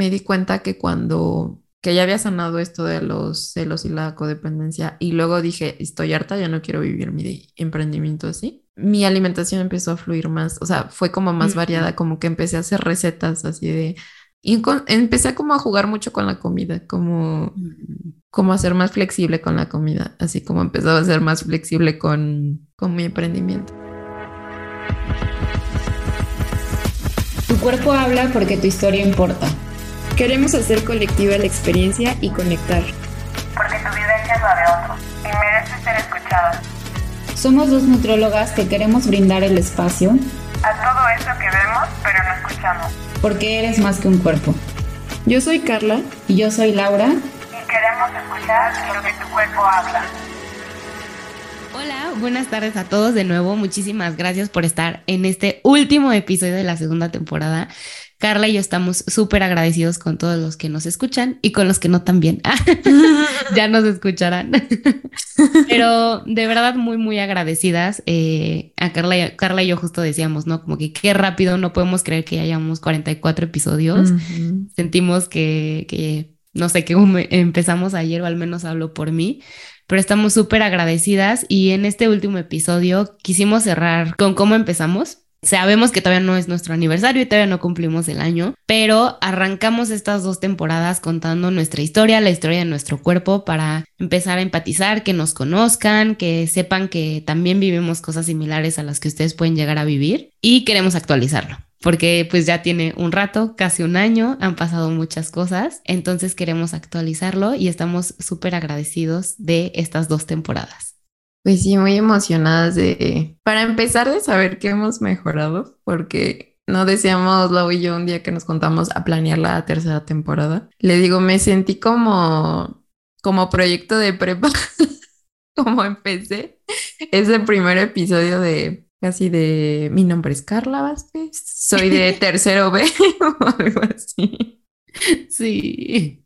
me di cuenta que cuando que ya había sanado esto de los celos y la codependencia y luego dije, estoy harta, ya no quiero vivir mi emprendimiento así. Mi alimentación empezó a fluir más, o sea, fue como más variada, como que empecé a hacer recetas así de... Y empecé como a jugar mucho con la comida, como, como a ser más flexible con la comida, así como empezaba a ser más flexible con, con mi emprendimiento. Tu cuerpo habla porque tu historia importa. Queremos hacer colectiva la experiencia y conectar. Porque tu vivencia es la de otro y merece ser escuchada. Somos dos nutrólogas que queremos brindar el espacio a todo eso que vemos pero no escuchamos. Porque eres más que un cuerpo. Yo soy Carla. Y yo soy Laura. Y queremos escuchar lo que tu cuerpo habla. Hola, buenas tardes a todos de nuevo. Muchísimas gracias por estar en este último episodio de la segunda temporada. Carla y yo estamos súper agradecidos con todos los que nos escuchan y con los que no también. ya nos escucharán. Pero de verdad muy, muy agradecidas. Eh, a Carla y, Carla y yo justo decíamos, ¿no? Como que qué rápido, no podemos creer que ya hayamos 44 episodios. Sentimos que, que, no sé, que empezamos ayer o al menos hablo por mí pero estamos súper agradecidas y en este último episodio quisimos cerrar con cómo empezamos. Sabemos que todavía no es nuestro aniversario y todavía no cumplimos el año, pero arrancamos estas dos temporadas contando nuestra historia, la historia de nuestro cuerpo para empezar a empatizar, que nos conozcan, que sepan que también vivimos cosas similares a las que ustedes pueden llegar a vivir y queremos actualizarlo porque pues ya tiene un rato, casi un año, han pasado muchas cosas, entonces queremos actualizarlo y estamos súper agradecidos de estas dos temporadas. Pues sí, muy emocionadas de, para empezar, de saber que hemos mejorado, porque no decíamos Lau y yo un día que nos contamos a planear la tercera temporada. Le digo, me sentí como, como proyecto de prepa, como empecé ese primer episodio de casi de mi nombre es Carla Vázquez, soy de tercero B o algo así. Sí.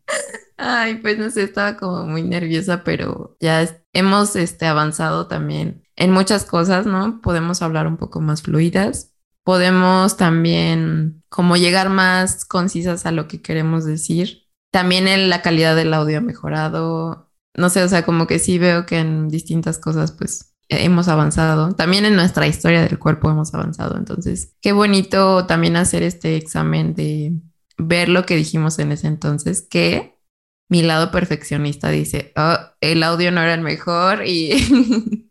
Ay, pues no sé, estaba como muy nerviosa, pero ya hemos este, avanzado también en muchas cosas, ¿no? Podemos hablar un poco más fluidas, podemos también como llegar más concisas a lo que queremos decir. También en la calidad del audio ha mejorado. No sé, o sea, como que sí veo que en distintas cosas pues hemos avanzado. También en nuestra historia del cuerpo hemos avanzado. Entonces, qué bonito también hacer este examen de ver lo que dijimos en ese entonces, que mi lado perfeccionista dice, oh, el audio no era el mejor y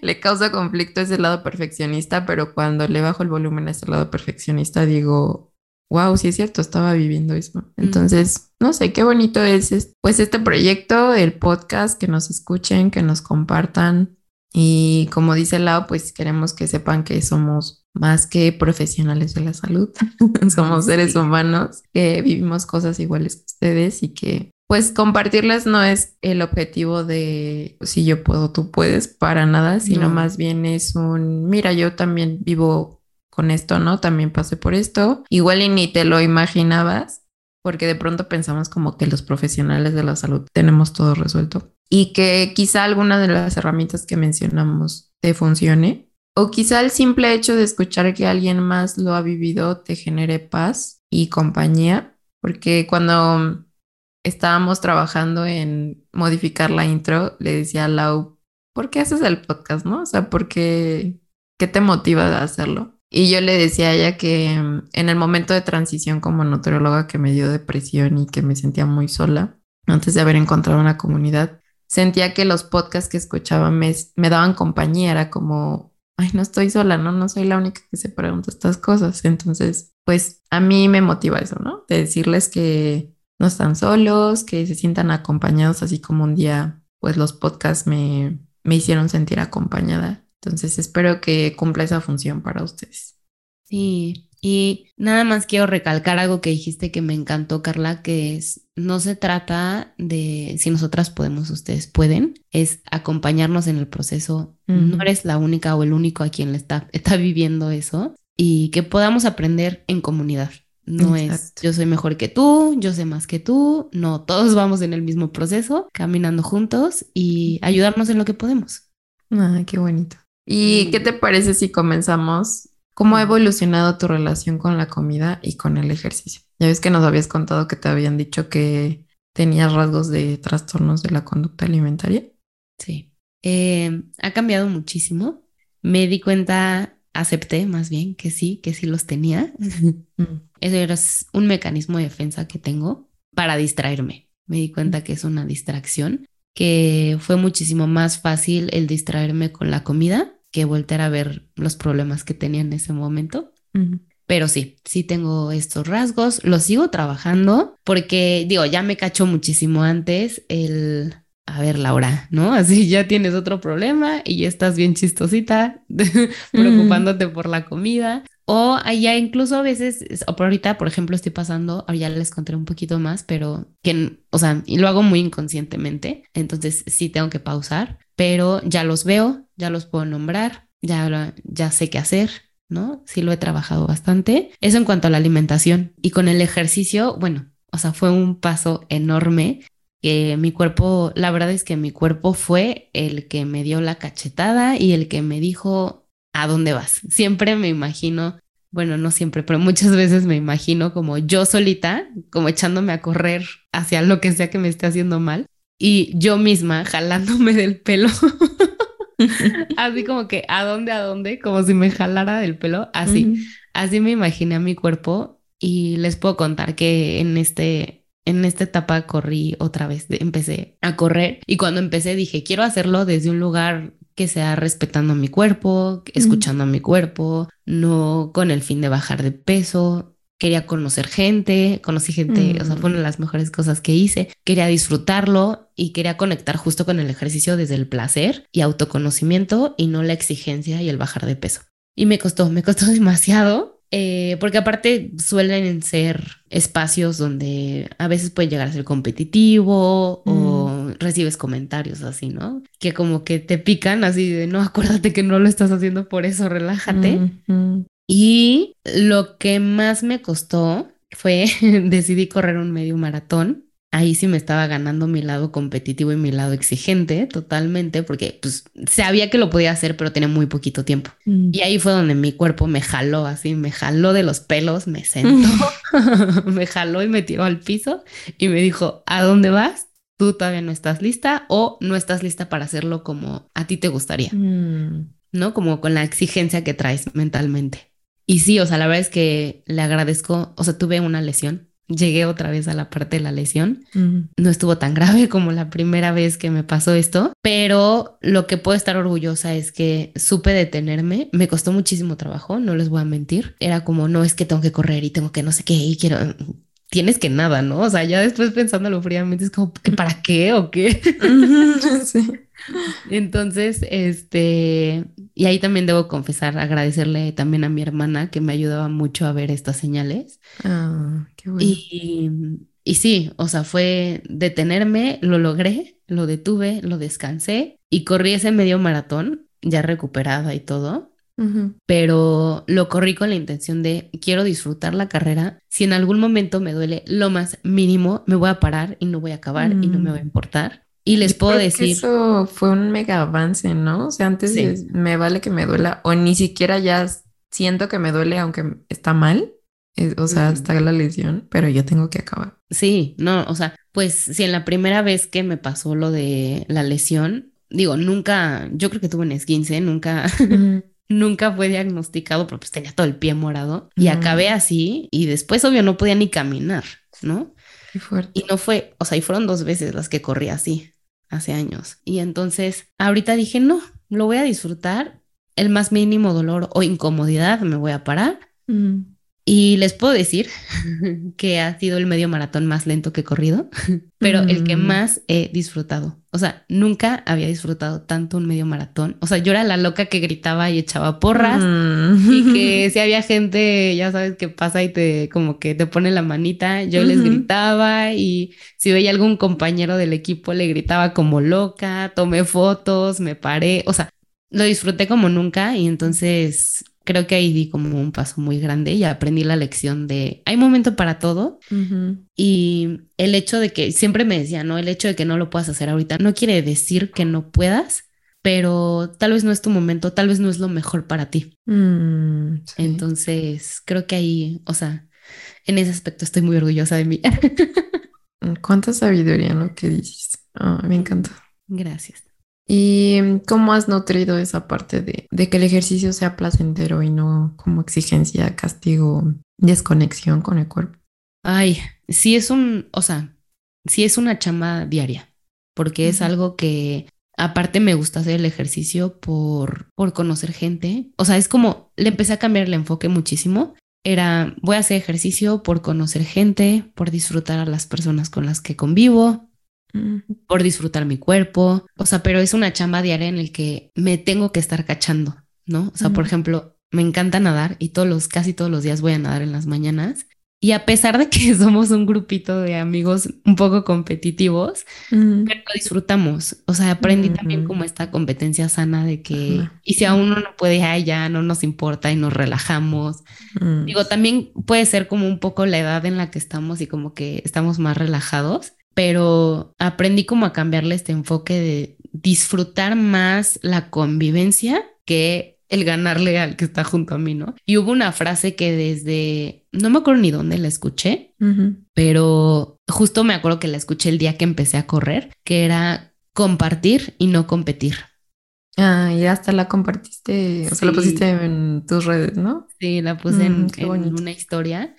le causa conflicto ese lado perfeccionista, pero cuando le bajo el volumen a ese lado perfeccionista digo, wow, sí es cierto, estaba viviendo eso. Entonces, no sé, qué bonito es pues este proyecto, el podcast, que nos escuchen, que nos compartan. Y como dice Lau, pues queremos que sepan que somos más que profesionales de la salud, somos seres humanos que vivimos cosas iguales que ustedes y que pues compartirlas no es el objetivo de si yo puedo, tú puedes, para nada, sino más bien es un, mira, yo también vivo con esto, ¿no? También pasé por esto. Igual y ni te lo imaginabas, porque de pronto pensamos como que los profesionales de la salud tenemos todo resuelto y que quizá alguna de las herramientas que mencionamos te funcione. O quizá el simple hecho de escuchar que alguien más lo ha vivido te genere paz y compañía, porque cuando estábamos trabajando en modificar la intro, le decía a Lau, ¿por qué haces el podcast, no? O sea, ¿por qué, qué te motiva a hacerlo? Y yo le decía a ella que mm, en el momento de transición como nutrióloga que me dio depresión y que me sentía muy sola, antes de haber encontrado una comunidad, sentía que los podcasts que escuchaba me, me daban compañía, era como, ay, no estoy sola, ¿no? No soy la única que se pregunta estas cosas. Entonces, pues a mí me motiva eso, ¿no? De decirles que no están solos, que se sientan acompañados, así como un día, pues los podcasts me, me hicieron sentir acompañada. Entonces espero que cumpla esa función para ustedes. Sí, y nada más quiero recalcar algo que dijiste que me encantó, Carla, que es, no se trata de si nosotras podemos, ustedes pueden, es acompañarnos en el proceso. No eres la única o el único a quien le está, está viviendo eso y que podamos aprender en comunidad. No es yo soy mejor que tú, yo sé más que tú. No, todos vamos en el mismo proceso, caminando juntos y ayudarnos en lo que podemos. Ay, qué bonito. ¿Y qué te parece si comenzamos? ¿Cómo ha evolucionado tu relación con la comida y con el ejercicio? Ya ves que nos habías contado que te habían dicho que tenías rasgos de trastornos de la conducta alimentaria. Sí. Eh, ha cambiado muchísimo. Me di cuenta, acepté más bien que sí, que sí los tenía. Eso era un mecanismo de defensa que tengo para distraerme. Me di cuenta que es una distracción, que fue muchísimo más fácil el distraerme con la comida que volver a ver los problemas que tenía en ese momento. Pero sí, sí tengo estos rasgos, los sigo trabajando porque digo, ya me cachó muchísimo antes el, a ver, Laura, ¿no? Así ya tienes otro problema y ya estás bien chistosita, preocupándote por la comida. O allá incluso a veces, o por ahorita, por ejemplo, estoy pasando, ya les contaré un poquito más, pero que, o sea, y lo hago muy inconscientemente, entonces sí tengo que pausar, pero ya los veo, ya los puedo nombrar, ya, ya sé qué hacer, ¿no? Sí lo he trabajado bastante. Eso en cuanto a la alimentación. Y con el ejercicio, bueno, o sea, fue un paso enorme que mi cuerpo, la verdad es que mi cuerpo fue el que me dio la cachetada y el que me dijo, ¿a dónde vas? Siempre me imagino, bueno, no siempre, pero muchas veces me imagino como yo solita, como echándome a correr hacia lo que sea que me esté haciendo mal y yo misma jalándome del pelo. así como que, ¿a dónde, a dónde? Como si me jalara del pelo, así. Así me imaginé a mi cuerpo y les puedo contar que en este en esta etapa corrí otra vez, empecé a correr y cuando empecé dije, quiero hacerlo desde un lugar que sea respetando a mi cuerpo, escuchando a mi cuerpo, no con el fin de bajar de peso, quería conocer gente, conocí gente, o sea, fue una de las mejores cosas que hice, quería disfrutarlo y quería conectar justo con el ejercicio desde el placer y autoconocimiento y no la exigencia y el bajar de peso. Y me costó, me costó demasiado, eh, porque aparte suelen ser espacios donde a veces puede llegar a ser competitivo o mm. recibes comentarios así, ¿no? Que como que te pican así de, no, acuérdate que no lo estás haciendo por eso, relájate. Y lo que más me costó fue, decidí correr un medio maratón. Ahí sí me estaba ganando mi lado competitivo y mi lado exigente totalmente, porque pues sabía que lo podía hacer, pero tenía muy poquito tiempo. Mm. Y ahí fue donde mi cuerpo me jaló así, me jaló de los pelos, me sentó, me jaló y me tiró al piso y me dijo, ¿a dónde vas? Tú todavía no estás lista o no estás lista para hacerlo como a ti te gustaría, mm. ¿no? Como con la exigencia que traes mentalmente. Y sí, o sea, la verdad es que le agradezco, o sea, tuve una lesión, llegué otra vez a la parte de la lesión, no estuvo tan grave como la primera vez que me pasó esto, pero lo que puedo estar orgullosa es que supe detenerme, me costó muchísimo trabajo, no les voy a mentir, era como, no es que tengo que correr y tengo que no sé qué y quiero, tienes que nada, ¿no? O sea, ya después pensándolo fríamente es como, ¿que ¿para qué o qué? sí. Entonces, este, y ahí también debo confesar, agradecerle también a mi hermana que me ayudaba mucho a ver estas señales. Ah, qué bueno. Y, y sí, o sea, fue detenerme, lo logré, lo detuve, lo descansé y corrí ese medio maratón, ya recuperada y todo. Pero lo corrí con la intención de quiero disfrutar la carrera. Si en algún momento me duele lo más mínimo, me voy a parar y no voy a acabar y no me va a mm. importar. Y les puedo decir. eso fue un mega avance, ¿no? O sea, antes me vale que me duela, o ni siquiera ya siento que me duele, aunque está mal. o sea, está la lesión, pero yo tengo que acabar. Sí, no, o sea, pues si en la primera vez que me pasó lo de la lesión, digo, nunca, yo creo que tuve un esguince, nunca, nunca fue diagnosticado, pero pues tenía todo el pie morado y acabé así y después obvio no podía ni caminar, ¿no? Qué fuerte. Y no fue, o sea, y fueron dos veces las que corrí así hace años. Y entonces ahorita dije, no, lo voy a disfrutar. El más mínimo dolor o incomodidad me voy a parar. Y les puedo decir que ha sido el medio maratón más lento que he corrido, pero el que mm. más he disfrutado. O sea, nunca había disfrutado tanto un medio maratón. O sea, yo era la loca que gritaba y echaba porras mm. y que si había gente, ya sabes, que pasa y te como que te pone la manita, yo les gritaba y si veía algún compañero del equipo le gritaba como loca, tomé fotos, me paré, o sea, lo disfruté como nunca y entonces creo que ahí di como un paso muy grande y aprendí la lección de hay momento para todo y el hecho de que siempre me decía, no, el hecho de que no lo puedas hacer ahorita no quiere decir que no puedas, pero tal vez no es tu momento, tal vez no es lo mejor para ti. Mm, entonces creo que ahí, o sea, en ese aspecto estoy muy orgullosa de mí. Cuánta sabiduría en lo que dices. Ah, me encanta. Gracias. ¿Y cómo has nutrido esa parte de, de que el ejercicio sea placentero y no como exigencia, castigo, desconexión con el cuerpo? Ay, sí es un, o sea, sí es una chamba diaria, porque es algo que aparte me gusta hacer el ejercicio por, por conocer gente. O sea, es como, le empecé a cambiar el enfoque muchísimo. Era, voy a hacer ejercicio por conocer gente, por disfrutar a las personas con las que convivo. Por disfrutar mi cuerpo. O sea, pero es una chamba diaria en el que me tengo que estar cachando, ¿no? O sea, por ejemplo, me encanta nadar y todos los, casi todos los días voy a nadar en las mañanas. Y a pesar de que somos un grupito de amigos un poco competitivos, pero lo disfrutamos. O sea, aprendí también como esta competencia sana de que, y si a uno no puede, ay, ya no nos importa y nos relajamos. Mm. Digo, también puede ser como un poco la edad en la que estamos y como que estamos más relajados, pero aprendí como a cambiarle este enfoque de disfrutar más la convivencia que el ganarle al que está junto a mí, ¿no? Y hubo una frase que desde, no me acuerdo ni dónde la escuché, pero justo me acuerdo que la escuché el día que empecé a correr, que era compartir y no competir. Ah, y hasta la compartiste, o sea, la pusiste en tus redes, ¿no? Sí, la puse en, Mm, en una historia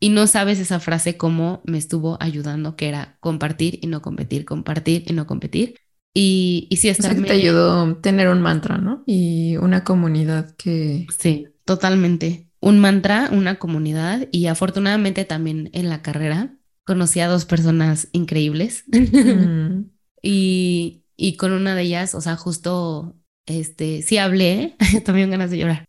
y no sabes esa frase cómo me estuvo ayudando, que era compartir y no competir, compartir y no competir. Y, y sí, O sea, que te ayudó tener un mantra, ¿no? Y una comunidad que... Sí, totalmente. Un mantra, una comunidad y afortunadamente también en la carrera conocí a dos personas increíbles Mm. y, y con una de ellas, o sea, justo, este, sí hablé, también ganas de llorar.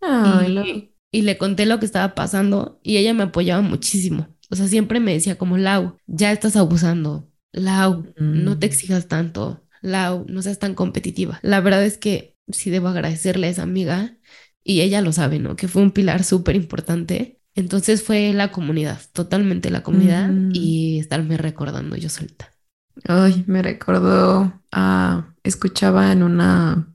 Y, y le conté lo que estaba pasando y ella me apoyaba muchísimo. O sea, siempre me decía como, Lau, ya estás abusando. Lau, no te Mm. exijas tanto. Lau, no seas tan competitiva. La verdad es que sí debo agradecerle a esa amiga y ella lo sabe, ¿no? Que fue un pilar súper importante. Entonces fue la comunidad, totalmente la comunidad Mm. y estarme recordando yo solita. Ay, me recordó a... Escuchaba en una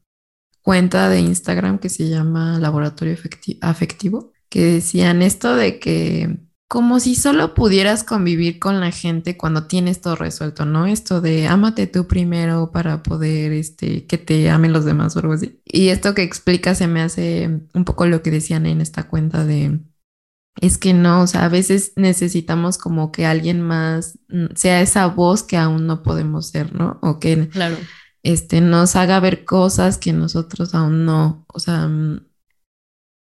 cuenta de Instagram que se llama Laboratorio Afectivo, que decían esto de que como si solo pudieras convivir con la gente cuando tienes todo resuelto, ¿no? Esto de ámate tú primero para poder, este, que te amen los demás o algo así. Y esto que explica se me hace un poco lo que decían en esta cuenta de, es que no, o sea, a veces necesitamos como que alguien más mm, sea esa voz que aún no podemos ser, ¿no? O que Claro. Este, nos haga ver cosas que nosotros aún no, o sea, mm,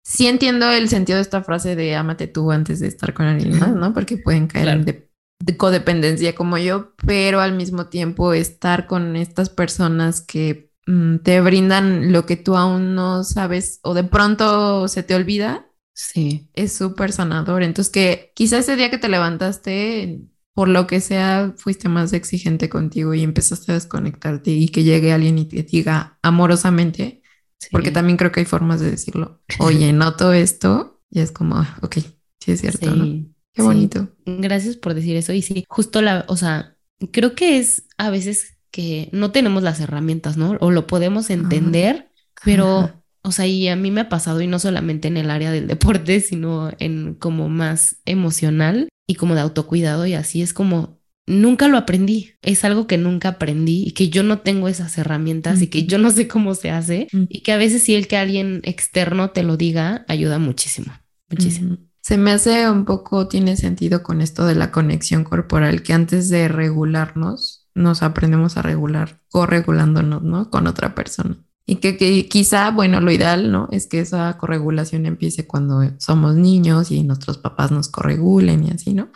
sí entiendo el sentido de esta frase de ámate tú antes de estar con alguien más, ¿no? Porque pueden caer Claro. en de- de codependencia como yo, pero al mismo tiempo estar con estas personas que mm, te brindan lo que tú aún no sabes o de pronto se te olvida, Sí. es súper sanador. Entonces que quizá ese día que te levantaste, por lo que sea, fuiste más exigente contigo y empezaste a desconectarte y que llegue alguien y te diga amorosamente, porque también creo que hay formas de decirlo. Oye, noto esto y es como, ah, ok, sí es cierto, ¿no? Sí, Qué sí. bonito. Gracias por decir eso. Y sí, justo la, o sea, creo que es a veces que no tenemos las herramientas, ¿no? O lo podemos entender, pero, Ajá. o sea, y a mí me ha pasado, y no solamente en el área del deporte, sino en como más emocional y como de autocuidado, y así es como, nunca lo aprendí. Es algo que nunca aprendí y que yo no tengo esas herramientas y que yo no sé cómo se hace, y que a veces sí el que alguien externo te lo diga ayuda muchísimo, muchísimo. Se me hace un poco, tiene sentido con esto de la conexión corporal, que antes de regularnos, nos aprendemos a regular, corregulándonos, ¿no? Con otra persona. Y que, que quizá, bueno, lo ideal, ¿no? Es que esa corregulación empiece cuando somos niños y nuestros papás nos corregulen y así, ¿no?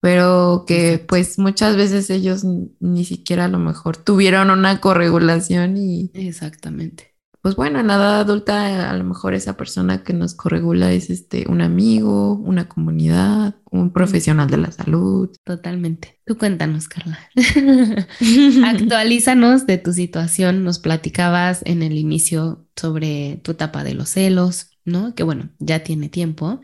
Pero que pues muchas veces ellos ni siquiera a lo mejor tuvieron una corregulación y Exactamente. Pues bueno, en la edad adulta a lo mejor esa persona que nos corregula es este un amigo, una comunidad, un profesional de la salud. Totalmente. Tú cuéntanos, Carla. Actualízanos de tu situación. Nos platicabas en el inicio sobre tu etapa de los celos, ¿no? Que bueno, ya tiene tiempo.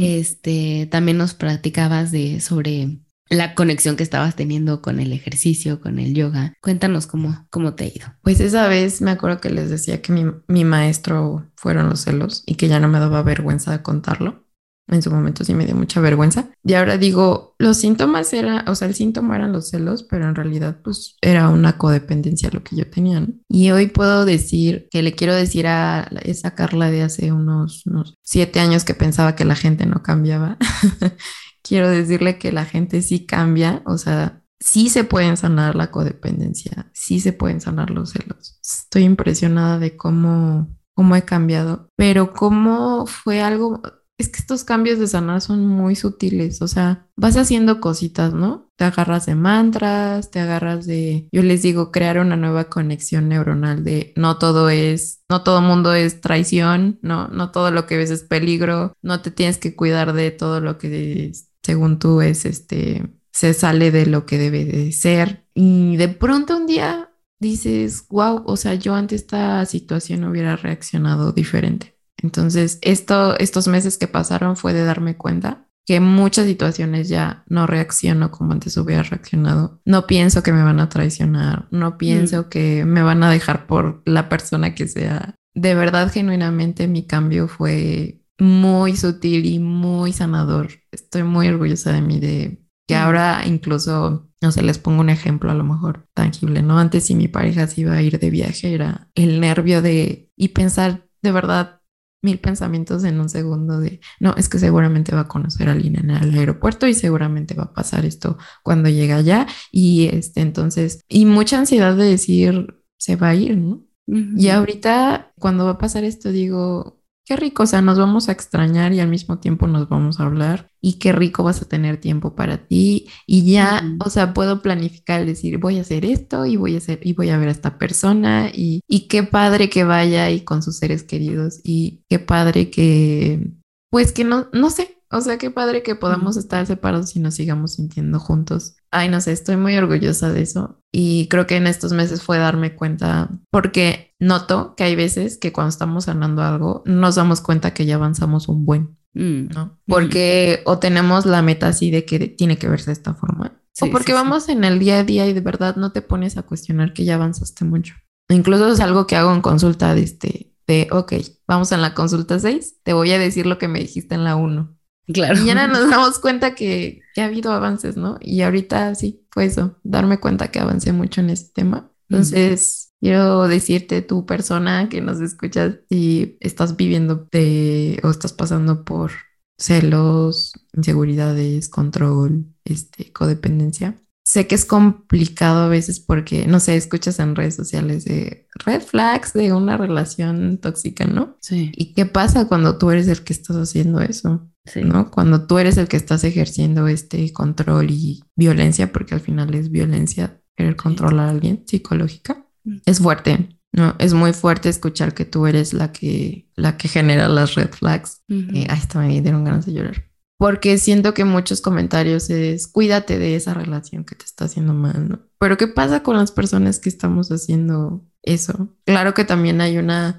Este, también nos platicabas de sobre la conexión que estabas teniendo con el ejercicio, con el yoga. Cuéntanos cómo, cómo te ha ido. Pues esa vez me acuerdo que les decía que mi, mi maestro fueron los celos y que ya no me daba vergüenza de contarlo. en su momento sí me dio mucha vergüenza. Y ahora digo, los síntomas eran, o sea, el síntoma eran los celos, pero en realidad pues era una codependencia lo que yo tenía. Y hoy puedo decir que le quiero decir a esa Carla de hace unos, unos siete años que pensaba que la gente no cambiaba. quiero decirle que la gente sí cambia, o sea, sí se pueden sanar la codependencia, sí se pueden sanar los celos. Estoy impresionada de cómo, cómo he cambiado, pero cómo fue algo, es que estos cambios de sanar son muy sutiles, o sea, vas haciendo cositas, ¿no? Te agarras de mantras, te agarras de, yo les digo, crear una nueva conexión neuronal de no todo es, no todo mundo es traición, no, no todo lo que ves es peligro, no te tienes que cuidar de todo lo que según tú es este se sale de lo que debe de ser y de pronto un día dices, wow, o sea, yo ante esta situación hubiera reaccionado diferente. Entonces, esto, estos meses que pasaron fue de darme cuenta que en muchas situaciones ya no reacciono como antes hubiera reaccionado. No pienso que me van a traicionar, no pienso mm. que me van a dejar por la persona que sea. De verdad, genuinamente, mi cambio fue muy sutil y muy sanador. Estoy muy orgullosa de mí, de que ahora incluso, no sé, les pongo un ejemplo a lo mejor tangible, ¿no? Antes si mi pareja se iba a ir de viaje era el nervio de y pensar de verdad mil pensamientos en un segundo de, no, es que seguramente va a conocer a alguien en el aeropuerto y seguramente va a pasar esto cuando llega allá y este entonces, y mucha ansiedad de decir, se va a ir, ¿no? Y ahorita cuando va a pasar esto digo, qué rico, o sea, nos vamos a extrañar y al mismo tiempo nos vamos a hablar y qué rico vas a tener tiempo para ti. Y ya, o sea, puedo planificar, decir, voy a hacer esto y voy a hacer y voy a ver a esta persona y, y qué padre que vaya y con sus seres queridos y qué padre que, pues que no, no sé, o sea, qué padre que podamos estar separados y nos sigamos sintiendo juntos. Ay, no sé, estoy muy orgullosa de eso. Y creo que en estos meses fue darme cuenta, porque noto que hay veces que cuando estamos sanando algo, nos damos cuenta que ya avanzamos un buen, mm. ¿no? Porque o tenemos la meta así de que tiene que verse de esta forma, o porque vamos en el día a día y de verdad no te pones a cuestionar que ya avanzaste mucho. Incluso es algo que hago en consulta de este, de, ok, vamos en la consulta 6, te voy a decir lo que me dijiste en la 1 Claro. Y ya nos damos cuenta que, ha habido avances, ¿no? Y ahorita sí, fue eso, darme cuenta que avancé mucho en este tema. Entonces, quiero decirte, tu persona que nos escuchas, si estás viviendo de, o estás pasando por celos, inseguridades, control, este, codependencia. Sé que es complicado a veces porque, no sé, escuchas en redes sociales de red flags de una relación tóxica, ¿no? Sí. ¿Y qué pasa cuando tú eres el que estás haciendo eso? ¿No? Cuando tú eres el que estás ejerciendo este control y violencia, porque al final es violencia querer controlar a alguien psicológica, mm. es fuerte, ¿no? Es muy fuerte escuchar que tú eres la que, la que genera las red flags. Eh, ay, está me dieron ganas de llorar. Porque siento que muchos comentarios es, cuídate de esa relación que te está haciendo mal, ¿no? Pero ¿qué pasa con las personas que estamos haciendo eso? Claro que también hay una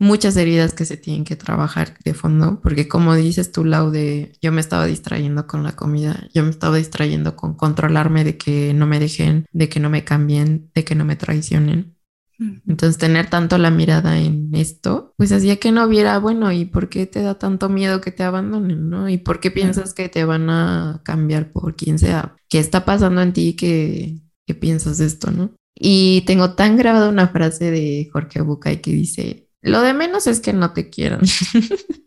muchas heridas que se tienen que trabajar de fondo, porque como dices tú, Lau, de yo me estaba distrayendo con la comida, yo me estaba distrayendo con controlarme de que no me dejen, de que no me cambien, de que no me traicionen. Entonces, tener tanto la mirada en esto, pues hacía que no viera, bueno, ¿y por qué te da tanto miedo que te abandonen, no? ¿Y por qué piensas que te van a cambiar por quien sea? ¿Qué está pasando en ti que, que piensas esto, no? Y tengo tan grabada una frase de Jorge Bucay que dice, lo de menos es que no te quieran.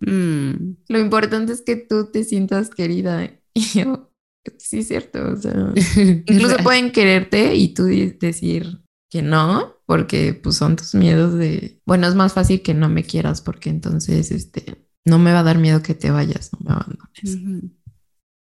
Mm. Lo importante es que tú te sientas querida. Y yo, sí, es cierto. O sea, incluso pueden quererte y tú decir que no, porque pues son tus miedos de, bueno, es más fácil que no me quieras porque entonces, este, no me va a dar miedo que te vayas, no me abandones.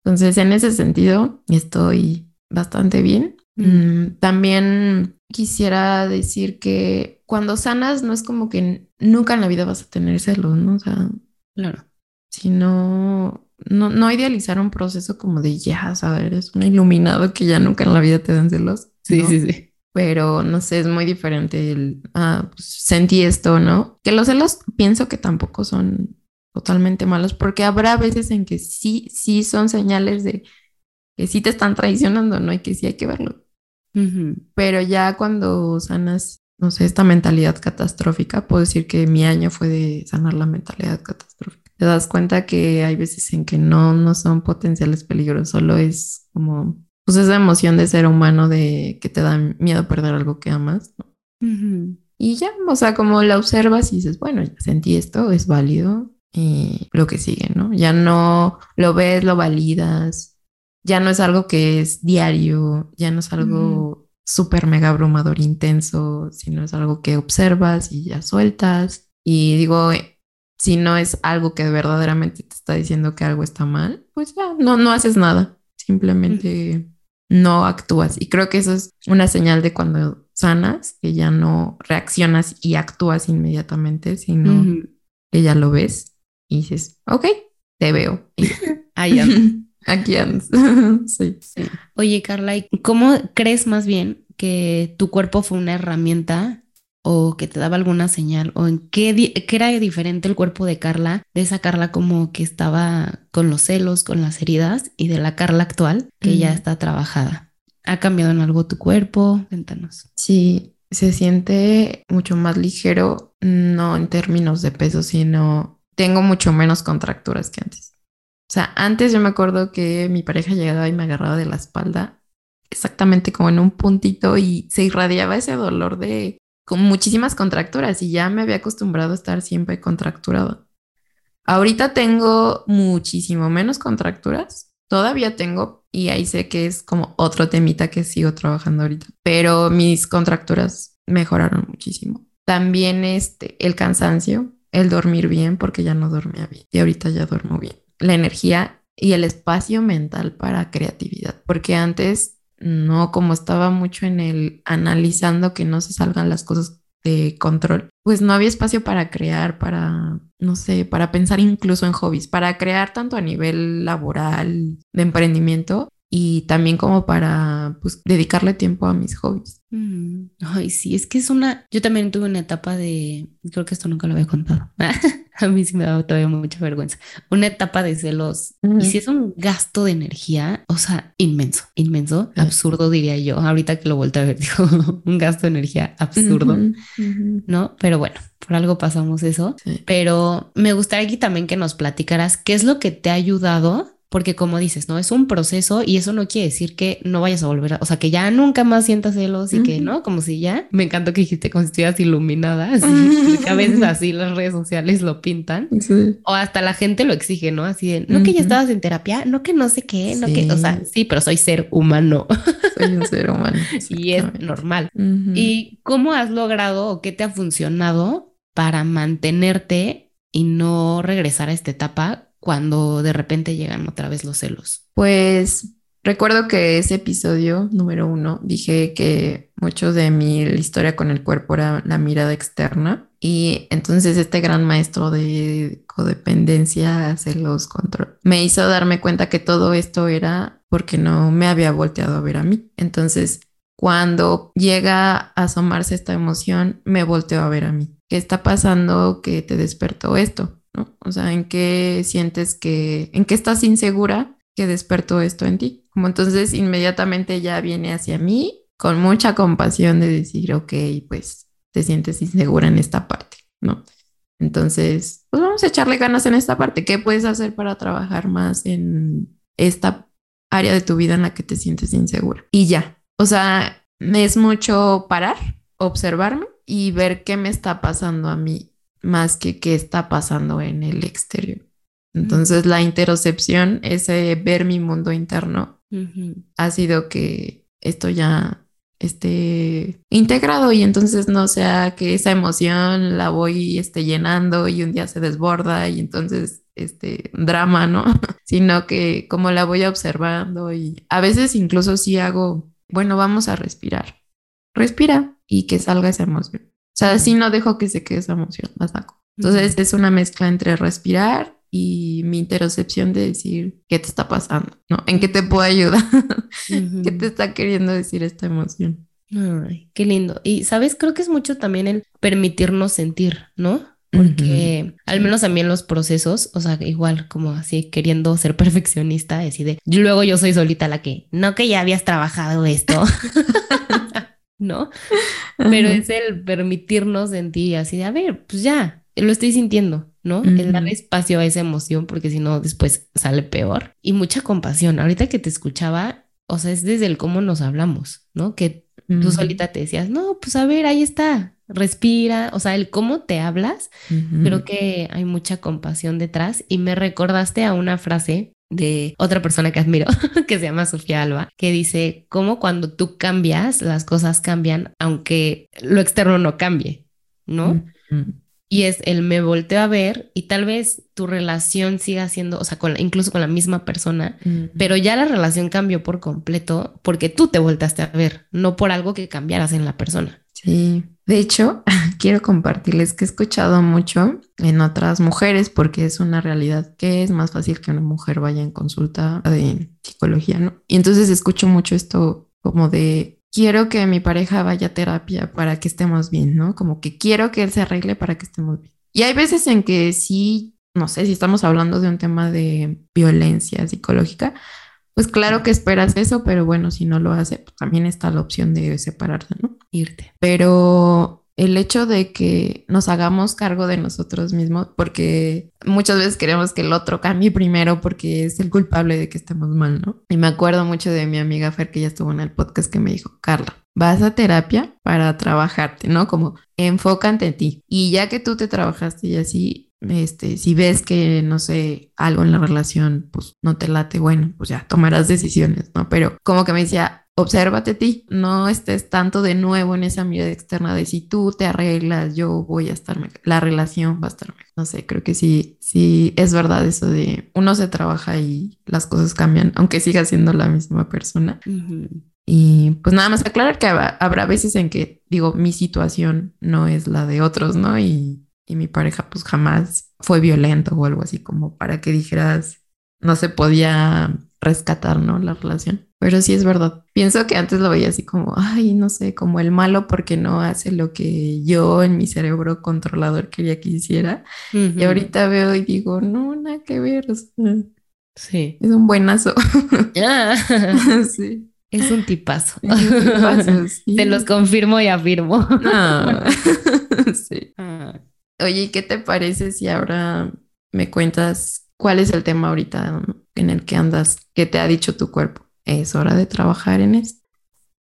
Entonces, en ese sentido, estoy bastante bien. Mm, también quisiera decir que cuando sanas no es como que nunca en la vida vas a tener celos, ¿no? O sea, claro. Si no, no, idealizar un proceso como de ya, ¿sabes? Eres un iluminado que ya nunca en la vida te dan celos. Sí, sí, sí. Pero no sé, es muy diferente el, ah, pues, sentí esto, ¿no? Que los celos pienso que tampoco son totalmente malos, porque habrá veces en que sí, sí son señales de que sí te están traicionando, ¿no? Y que sí hay que verlo. Pero ya cuando sanas, no sé, esta mentalidad catastrófica, puedo decir que mi año fue de sanar la mentalidad catastrófica. te das cuenta que hay veces en que no, no son potenciales peligros, solo es como, pues esa emoción de ser humano de que te da miedo perder algo que amas. Y ya, o sea, como la observas y dices, bueno, ya sentí esto, es válido y lo que sigue, ¿no? Ya no lo ves, lo validas, ya no es algo que es diario, ya no es algo súper mega abrumador, intenso, sino es algo que observas y ya sueltas. Y digo, si no es algo que verdaderamente te está diciendo que algo está mal, pues ya no, no haces nada, simplemente no actúas. Y creo que eso es una señal de cuando sanas, que ya no reaccionas y actúas inmediatamente, sino que ya lo ves y dices, ok, te veo. Ahí Aquí andas. sí. Oye, Carla, ¿cómo crees más bien que tu cuerpo fue una herramienta o que te daba alguna señal o en qué, qué, era diferente el cuerpo de Carla, de esa Carla como que estaba con los celos, con las heridas y de la Carla actual que ya está trabajada. ¿Ha cambiado en algo tu cuerpo? Cuéntanos. Sí, se siente mucho más ligero, no en términos de peso, sino tengo mucho menos contracturas que antes. O sea, antes yo me acuerdo que mi pareja llegaba y me agarraba de la espalda exactamente como en un puntito y se irradiaba ese dolor de con muchísimas contracturas y ya me había acostumbrado a estar siempre contracturado. Ahorita tengo muchísimo menos contracturas, todavía tengo y ahí sé que es como otro temita que sigo trabajando ahorita, pero mis contracturas mejoraron muchísimo. También este, el cansancio, el dormir bien porque ya no dormía bien y ahorita ya duermo bien. La energía y el espacio mental para creatividad, porque antes no, como estaba mucho en el analizando que no se salgan las cosas de control, pues no había espacio para crear, para, no sé, para pensar incluso en hobbies, para crear tanto a nivel laboral, de emprendimiento, y también como para pues, dedicarle tiempo a mis hobbies. Mm, ay, sí, es que es una, yo también tuve una etapa de, creo que esto nunca lo había contado, a mí sí me da todavía mucha vergüenza, una etapa de celos, y si es un gasto de energía, o sea, inmenso, inmenso, absurdo diría yo, ahorita que lo vuelto a ver, digo, un gasto de energía absurdo, ¿no? Pero bueno, por algo pasamos eso, pero me gustaría aquí también que nos platicaras qué es lo que te ha ayudado porque como dices, ¿no? Es un proceso y eso no quiere decir que no vayas a volver a, o sea, que ya nunca más sientas celos y que, ¿no? Como si ya, me encantó que dijiste como si estuvieras iluminada, así, a veces así las redes sociales lo pintan, o hasta la gente lo exige, ¿no? Así de, no que ya estabas en terapia, no que no sé qué, no que, o sea, sí, pero soy ser humano. Soy un ser humano. y es normal. ¿Y cómo has logrado o qué te ha funcionado para mantenerte y no regresar a esta etapa cuando de repente llegan otra vez los celos? Pues recuerdo que ese episodio número uno dije que mucho de mi historia con el cuerpo era la mirada externa y entonces este gran maestro de codependencia, celos, control, me hizo darme cuenta que todo esto era porque no me había volteado a ver a mí. Entonces, cuando llega a asomarse esta emoción, me volteo a ver a mí. ¿Qué está pasando que te despertó esto? ¿No? O sea, ¿en qué sientes que, en qué estás insegura que despertó esto en ti? Como entonces inmediatamente ya viene hacia mí con mucha compasión de decir, ok, pues te sientes insegura en esta parte, ¿no? Entonces, pues vamos a echarle ganas en esta parte. ¿Qué puedes hacer para trabajar más en esta área de tu vida en la que te sientes insegura? Y ya, o sea, es mucho parar, observarme y ver qué me está pasando a mí más que qué está pasando en el exterior. Entonces la interocepción, ese ver mi mundo interno, ha sido que esto ya esté integrado y entonces no sea que esa emoción la voy este, llenando y un día se desborda y entonces este drama, ¿no? Sino que como la voy observando y a veces incluso si hago, bueno, vamos a respirar. Respira y que salga esa emoción. O sea, si no dejo que se quede esa emoción, la saco. Entonces es una mezcla entre respirar y mi interocepción de decir qué te está pasando, ¿no? ¿En qué te puedo ayudar? ¿Qué te está queriendo decir esta emoción? Ay, qué lindo. Y sabes, creo que es mucho también el permitirnos sentir, ¿no? Porque al menos en los procesos, o sea, igual como así queriendo ser perfeccionista, decide, luego yo soy solita la que, no que ya habías trabajado esto. ¿no? Pero es el permitirnos sentir así de, a ver, pues ya, lo estoy sintiendo. ¿no? El Ujú. dar espacio a esa emoción porque si no después sale peor. Y mucha compasión. Ahorita que te escuchaba, o sea, es desde el cómo nos hablamos, ¿no? Que tú solita te decías, no, pues a ver, ahí está, respira, o sea, el cómo te hablas, creo que hay mucha compasión detrás y me recordaste a una frase de otra persona que admiro, que se llama Sofía Alba, que dice, cómo cuando tú cambias, las cosas cambian, aunque lo externo no cambie, ¿no? Y es el me volteo a ver y tal vez tu relación siga siendo, o sea, con la- incluso con la misma persona, pero ya la relación cambió por completo porque tú te voltaste a ver, no por algo que cambiaras en la persona. Sí, de hecho, quiero compartirles que he escuchado mucho en otras mujeres porque es una realidad que es más fácil que una mujer vaya en consulta de psicología, ¿no? Y entonces escucho mucho esto como de quiero que mi pareja vaya a terapia para que estemos bien, ¿no? Como que quiero que él se arregle para que estemos bien. Y hay veces en que sí, no sé si estamos hablando de un tema de violencia psicológica, pues claro que esperas eso, pero bueno, si no lo hace, pues también está la opción de separarse, ¿no? Irte. pero el hecho de que nos hagamos cargo de nosotros mismos, porque muchas veces queremos que el otro cambie primero porque es el culpable de que estemos mal, ¿no? Y me acuerdo mucho de mi amiga Fer que ya estuvo en el podcast que me dijo, Carla, vas a terapia para trabajarte, ¿no? Como enfócate en ti. Y ya que tú te trabajaste y así, este, si ves que, no sé, algo en la relación, pues no te late, bueno, pues ya tomarás decisiones, ¿no? Pero como que me decía, obsérvate a ti, no estés tanto de nuevo en esa mirada externa de si tú te arreglas, yo voy a estar mejor, la relación va a estar mejor. No sé, creo que sí, sí es verdad eso de uno se trabaja y las cosas cambian, aunque siga siendo la misma persona. Y pues nada más aclarar que habrá, habrá veces en que digo, mi situación no es la de otros, ¿no? Y, y mi pareja pues jamás fue violento o algo así como para que dijeras, no se podía rescatar, ¿no? La relación. Pero sí es verdad. Pienso que antes lo veía así como, ay, no sé, como el malo porque no hace lo que yo en mi cerebro controlador quería que hiciera. Y ahorita veo y digo, no, nada que ver. o sea, Sí. es un buenazo. Sí. es un tipazo. Es un tipazo, sí. Te los confirmo y afirmo. No. sí. Ah. Oye, ¿y ¿qué te parece si ahora me cuentas cuál es el tema ahorita en el que andas? ¿Qué te ha dicho tu cuerpo? Es hora de trabajar en esto.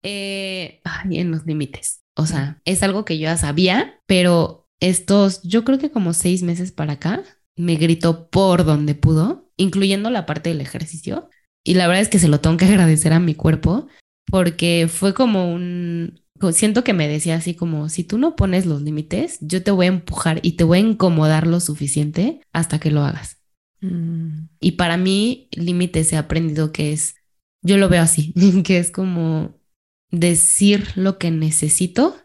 Eh, ay, en los límites. O sea, es algo que yo ya sabía, pero estos, yo creo que como seis meses para acá, me gritó por donde pudo, incluyendo la parte del ejercicio. Y la verdad es que se lo tengo que agradecer a mi cuerpo, porque fue como un, siento que me decía así como, si tú no pones los límites, yo te voy a empujar y te voy a incomodar lo suficiente hasta que lo hagas. Mm, Y para mí, límites he aprendido que es, yo lo veo así, que es como decir lo que necesito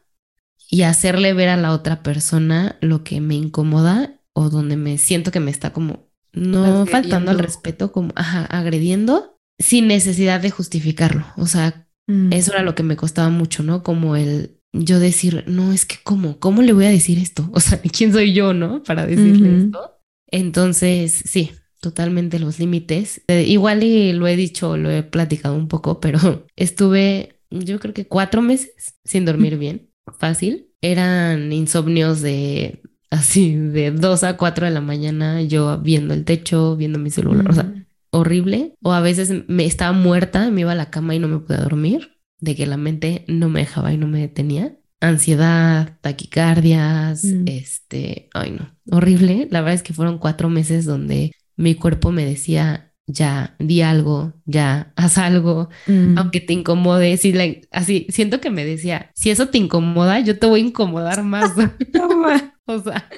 y hacerle ver a la otra persona lo que me incomoda o donde me siento que me está como no Agrediendo. faltando al respeto, como ajá, agrediendo sin necesidad de justificarlo. O sea, mm. eso era lo que me costaba mucho, ¿no? Como el yo decir, no, es que cómo, ¿cómo le voy a decir esto? O sea, ¿quién soy yo, no? Para decirle esto. Entonces, sí, totalmente los límites. Eh, igual y lo he dicho, lo he platicado un poco, pero estuve, yo creo que cuatro meses sin dormir bien, fácil. Eran insomnios de así, de dos a cuatro de la mañana, yo viendo el techo, viendo mi celular, o sea, Mm. Horrible. O a veces me estaba muerta, me iba a la cama y no me podía dormir, de que la mente no me dejaba y no me detenía. Ansiedad, taquicardias, Mm. este, ay no, horrible. La verdad es que fueron cuatro meses donde mi cuerpo me decía, ya, di algo, ya, haz algo, Mm. aunque te incomode. Si la- así, siento que me decía, si eso te incomoda, yo te voy a incomodar más. o sea,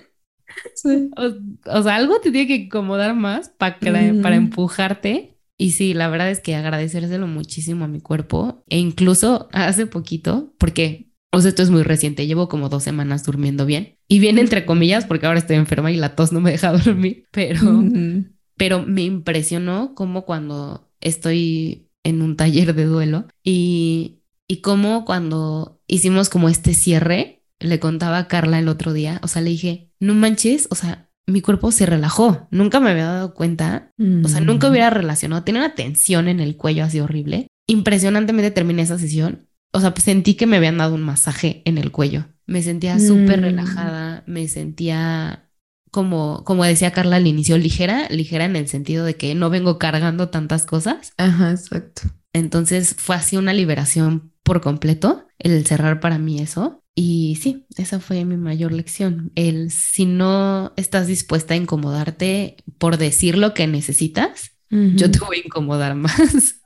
Sí. o, o sea, algo te tiene que incomodar más para, para empujarte. Y sí, la verdad es que agradecérselo muchísimo a mi cuerpo. E incluso hace poquito, porque, o sea, esto es muy reciente, llevo como dos semanas durmiendo bien. Y bien entre comillas, porque ahora estoy enferma y la tos no me deja dormir. Pero, Mm. pero me impresionó como cuando estoy en un taller de duelo y, y como cuando hicimos como este cierre, le contaba a Carla el otro día, o sea, le dije, no manches, o sea, mi cuerpo se relajó, nunca me había dado cuenta, o sea, nunca Mm. hubiera relacionado, tenía una tensión en el cuello así horrible. Impresionantemente terminé esa sesión, o sea, pues sentí que me habían dado un masaje en el cuello, me sentía súper Mm. relajada, me sentía como, como decía Carla al inicio, ligera, ligera en el sentido de que no vengo cargando tantas cosas. Ajá, exacto. Entonces fue así una liberación por completo, el cerrar para mí eso. Y sí, esa fue mi mayor lección. El si no estás dispuesta a incomodarte por decir lo que necesitas, yo te voy a incomodar más.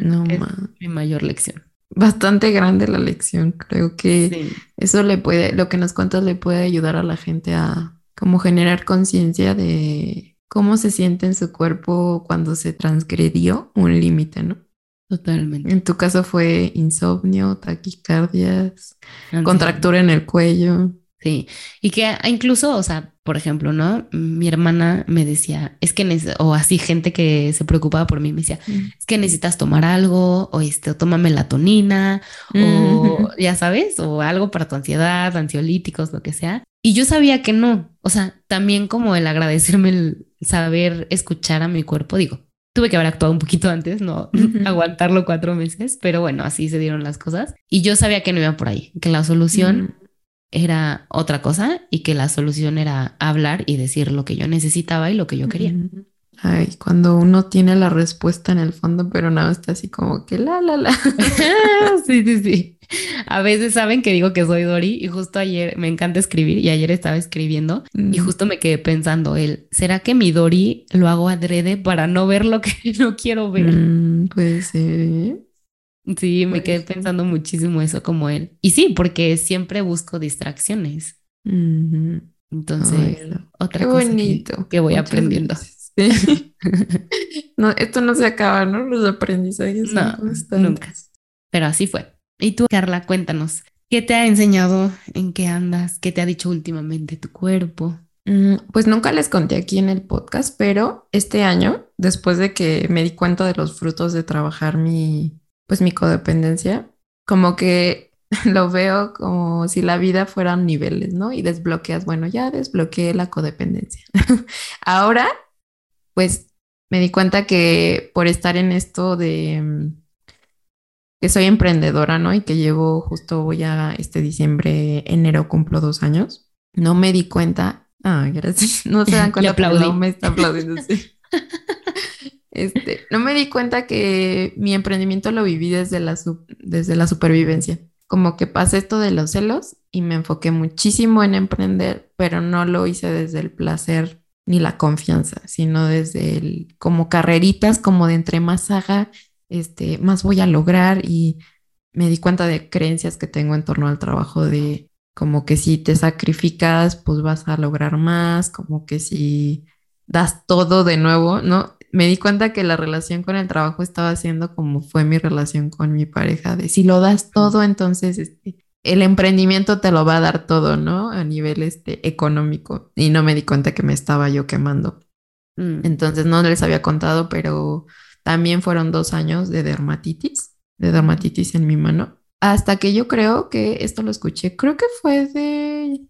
No Es más. mi mayor lección. Bastante grande la lección. Creo que Sí. eso le puede, lo que nos cuentas le puede ayudar a la gente a como generar conciencia de cómo se siente en su cuerpo cuando se transgredió un límite, ¿no? Totalmente. En tu caso fue insomnio, taquicardias, contractura en el cuello. Sí, y que ah, incluso, o sea, por ejemplo, ¿no? Mi hermana me decía, es que, o así gente que se preocupaba por mí me decía, es que necesitas tomar algo, o este, o toma melatonina, o ya sabes, o algo para tu ansiedad, ansiolíticos, lo que sea. Y yo sabía que no, o sea, también como el agradecerme el saber escuchar a mi cuerpo, digo, tuve que haber actuado un poquito antes, no aguantarlo cuatro meses, pero bueno, así se dieron las cosas. Y yo sabía que no iba por ahí, que la solución era otra cosa y que la solución era hablar y decir lo que yo necesitaba y lo que yo quería. Ay, cuando uno tiene la respuesta en el fondo, pero nada, está así como que la, la, la. sí, sí, sí. A veces saben que digo que soy Dori y justo ayer me encanta escribir y ayer estaba escribiendo y justo me quedé pensando él, ¿será que mi Dori lo hago adrede para no ver lo que no quiero ver? Mm, puede ser. Sí, me quedé pensando muchísimo eso como él. Y sí, porque siempre busco distracciones. Entonces, Ay, otra Qué cosa que- bonito. que, voy Muchas aprendiendo. gracias. Sí. No, esto no se acaba, ¿no? Los aprendizajes No, nunca. Pero así fue. Y tú, Carla, cuéntanos, ¿qué te ha enseñado? ¿En qué andas? ¿Qué te ha dicho últimamente tu cuerpo? Mm, Pues nunca les conté aquí en el podcast, pero este año, después de que me di cuenta de los frutos de trabajar mi, pues mi codependencia, como que lo veo como si la vida fueran niveles, ¿no? Y desbloqueas, bueno, ya desbloqueé la codependencia. Ahora, pues me di cuenta que por estar en esto de mm, que soy emprendedora, ¿no? Y que llevo justo voy a este diciembre, enero cumplo dos años. No me di cuenta. Ah, gracias. No se dan Le cuenta, aplaudí. no me está aplaudiendo. sí. Este, no me di cuenta que mi emprendimiento lo viví desde la, su- desde la supervivencia. Como que pasé esto de los celos y me enfoqué muchísimo en emprender, pero no lo hice desde el placer ni la confianza, sino desde el, como carreritas, como de entre más haga, este, más voy a lograr y me di cuenta de creencias que tengo en torno al trabajo de como que si te sacrificas, pues vas a lograr más, como que si das todo de nuevo, ¿no? Me di cuenta que la relación con el trabajo estaba siendo como fue mi relación con mi pareja, de si lo das todo, entonces este, el emprendimiento te lo va a dar todo, ¿no? A nivel este, económico. Y no me di cuenta que me estaba yo quemando. Mm. Entonces no les había contado, pero también fueron dos años de dermatitis, de dermatitis en mi mano. Hasta que yo creo que esto lo escuché, creo que fue de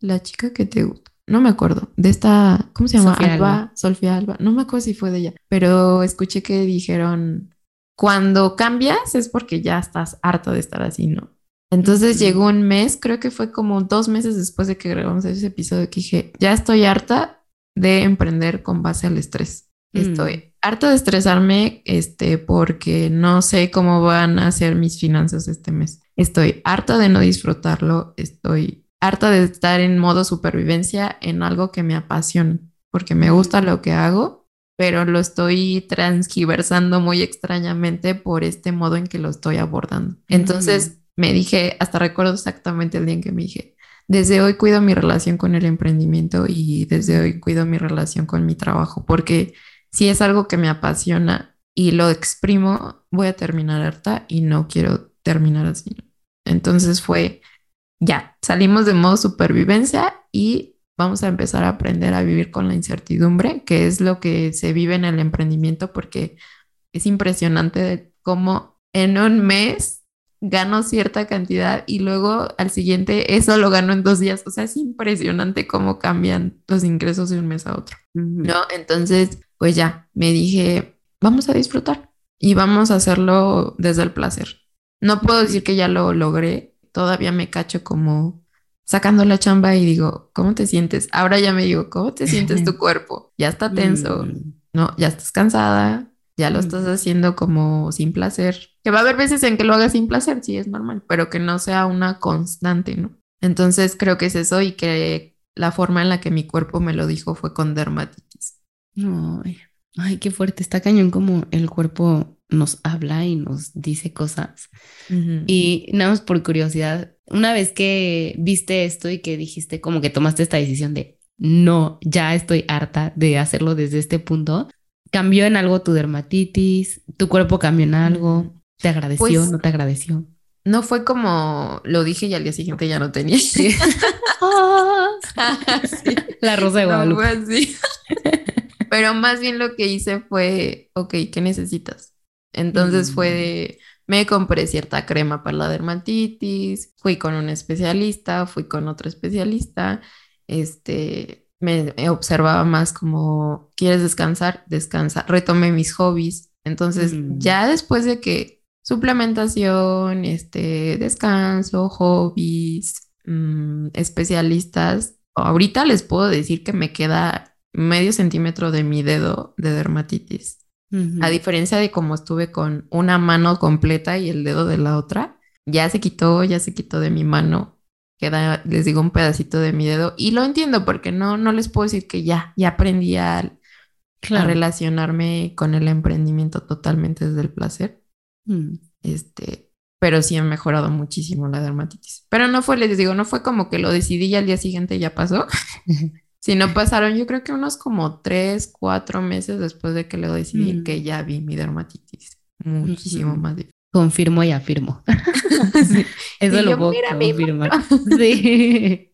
la chica que te gusta. No me acuerdo, de esta, ¿cómo se llama? Sofía Alba, Alba. Sofía Alba. No me acuerdo si fue de ella, pero escuché que dijeron, cuando cambias es porque ya estás harta de estar así, ¿no? Entonces llegó un mes, creo que fue como dos meses después de que grabamos ese episodio que dije, ya estoy harta de emprender con base al estrés. Mm. Harta de estresarme, este, porque no sé cómo van a ser mis finanzas este mes. Estoy harta de no disfrutarlo. Estoy harta de estar en modo supervivencia en algo que me apasiona, porque me gusta lo que hago, pero lo estoy transgiversando muy extrañamente por este modo en que lo estoy abordando. Entonces me dije, hasta recuerdo exactamente el día en que me dije, desde hoy cuido mi relación con el emprendimiento y desde hoy cuido mi relación con mi trabajo, porque si es algo que me apasiona y lo exprimo, voy a terminar harta y no quiero terminar así. Entonces fue, ya, salimos de modo supervivencia y vamos a empezar a aprender a vivir con la incertidumbre, que es lo que se vive en el emprendimiento, porque es impresionante cómo en un mes gano cierta cantidad y luego al siguiente eso lo gano en dos días. O sea, es impresionante cómo cambian los ingresos de un mes a otro. ¿no? Entonces, pues ya, me dije, vamos a disfrutar y vamos a hacerlo desde el placer. No puedo decir que ya lo logré, todavía me cacho como sacando la chamba y digo, ¿cómo te sientes? Ahora ya me digo, ¿cómo te sientes tu cuerpo? Ya está tenso, Mm. no, ya estás cansada, ya lo estás haciendo como sin placer. Que va a haber veces en que lo hagas sin placer, sí, es normal, pero que no sea una constante, ¿no? Entonces creo que es eso y que la forma en la que mi cuerpo me lo dijo fue con dermatitis. Ay, ay, qué fuerte. Está cañón como el cuerpo nos habla y nos dice cosas. Y nada más por curiosidad, una vez que viste esto y que dijiste como que tomaste esta decisión de no, ya estoy harta de hacerlo desde este punto, ¿cambió en algo tu dermatitis? ¿Tu cuerpo cambió en algo? ¿Te agradeció? Pues- ¿No te agradeció? No fue como lo dije y al día siguiente ya no tenía. Sí. Sí. La rosa de No Guadalupe. fue así. Pero más bien lo que hice fue, ok, ¿qué necesitas? Entonces Mm. fue de, me compré cierta crema para la dermatitis, fui con un especialista, fui con otro especialista, este, me, me observaba más como, ¿quieres descansar? Descansa. Retomé mis hobbies. Entonces, Mm. ya después de que suplementación, este, descanso, hobbies, mm, especialistas, ahorita les puedo decir que me queda medio centímetro de mi dedo de dermatitis. A diferencia de como estuve con una mano completa y el dedo de la otra, ya se quitó, ya se quitó de mi mano. Queda, les digo, un pedacito de mi dedo. Y lo entiendo porque no, no les puedo decir que ya, ya aprendí a, relacionarme con el emprendimiento totalmente desde el placer. Mm. Este, pero sí he mejorado muchísimo la dermatitis. Pero no fue, les digo, no fue como que lo decidí y al día siguiente ya pasó. Si no pasaron, yo creo que unos como tres, cuatro meses después de que lo decidí, Mm. que ya vi mi dermatitis. Muchísimo más difícil. Confirmo y afirmo. Sí. Eso lo yo, puedo "Mira mi confirmar. Sí.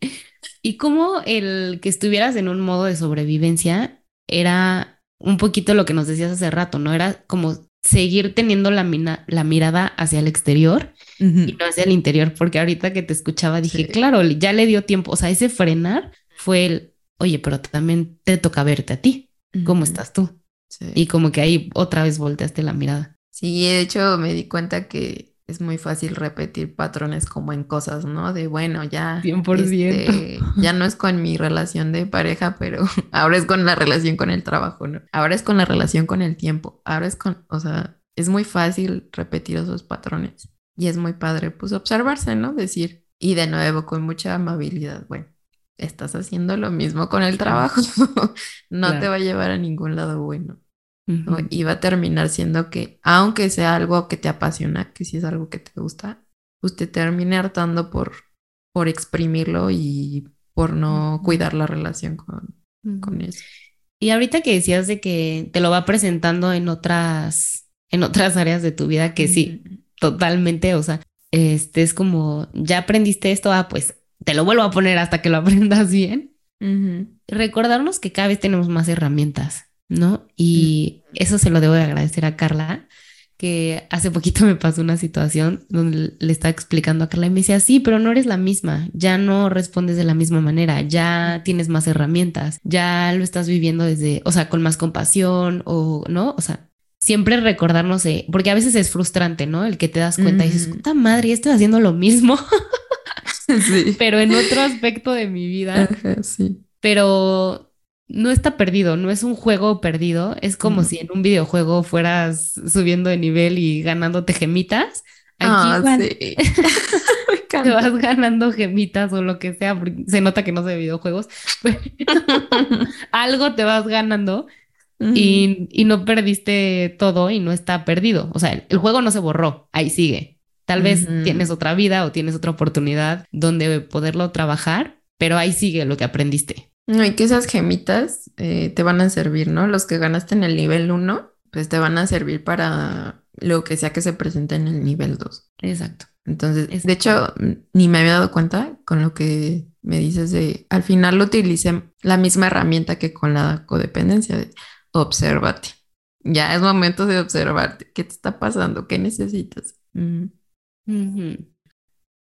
Y como el que estuvieras en un modo de sobrevivencia era un poquito lo que nos decías hace rato, ¿no? Era como seguir teniendo la, mina- la mirada hacia el exterior y no hacia el interior, porque ahorita que te escuchaba dije, Sí. claro, ya le dio tiempo, o sea, ese frenar fue el, oye, pero también te toca verte a ti, ¿cómo estás tú? Sí. Y como que ahí otra vez volteaste la mirada. Sí, de hecho me di cuenta que es muy fácil repetir patrones como en cosas, ¿no? De bueno, ya 100%. este, ya no es con mi relación de pareja, pero ahora es con la relación con el trabajo, ¿no? Ahora es con la relación con el tiempo, ahora es con, o sea, es muy fácil repetir esos patrones y es muy padre, pues observarse, ¿no? Decir, y de nuevo con mucha amabilidad, bueno, estás haciendo lo mismo con el trabajo, no te va a llevar a ningún lado bueno. ¿no? Y va a terminar siendo que, aunque sea algo que te apasiona, que si es algo que te gusta, pues te termine hartando por, por exprimirlo y por no cuidar la relación con, con eso. Y ahorita que decías de que te lo va presentando en otras, en otras áreas de tu vida, que sí, totalmente, o sea, este es como, ya aprendiste esto, ah, pues te lo vuelvo a poner hasta que lo aprendas bien. Recordarnos que cada vez tenemos más herramientas, ¿no? Y eso se lo debo de agradecer a Carla, que hace poquito me pasó una situación donde le estaba explicando a Carla y me decía, sí, pero no eres la misma, ya no respondes de la misma manera, ya tienes más herramientas, ya lo estás viviendo desde, o sea, con más compasión o, ¿no? O sea, siempre recordarnos porque a veces es frustrante, ¿no? El que te das cuenta y dices, puta madre, estoy haciendo lo mismo, Sí. pero en otro aspecto de mi vida Ajá, sí. pero no está perdido, no es un juego perdido, es como si en un videojuego fueras subiendo de nivel y ganándote gemitas. Aquí Ah, sí. Te vas ganando gemitas o lo que sea, porque se nota que no sé de videojuegos, pero algo te vas ganando y, y no perdiste todo y no está perdido. O sea, el, el juego no se borró, ahí sigue. Tal vez tienes otra vida o tienes otra oportunidad donde poderlo trabajar, pero ahí sigue lo que aprendiste. No, y que esas gemitas eh, te van a servir, ¿no? Los que ganaste en el nivel 1, pues te van a servir para lo que sea que se presente en el nivel 2. Exacto. Entonces, Exacto. de hecho, ni me había dado cuenta con lo que me dices de, al final lo utilicé la misma herramienta que con la codependencia, de obsérvate. Ya es momento de observarte. ¿Qué te está pasando? ¿Qué necesitas? Mm. Ujú.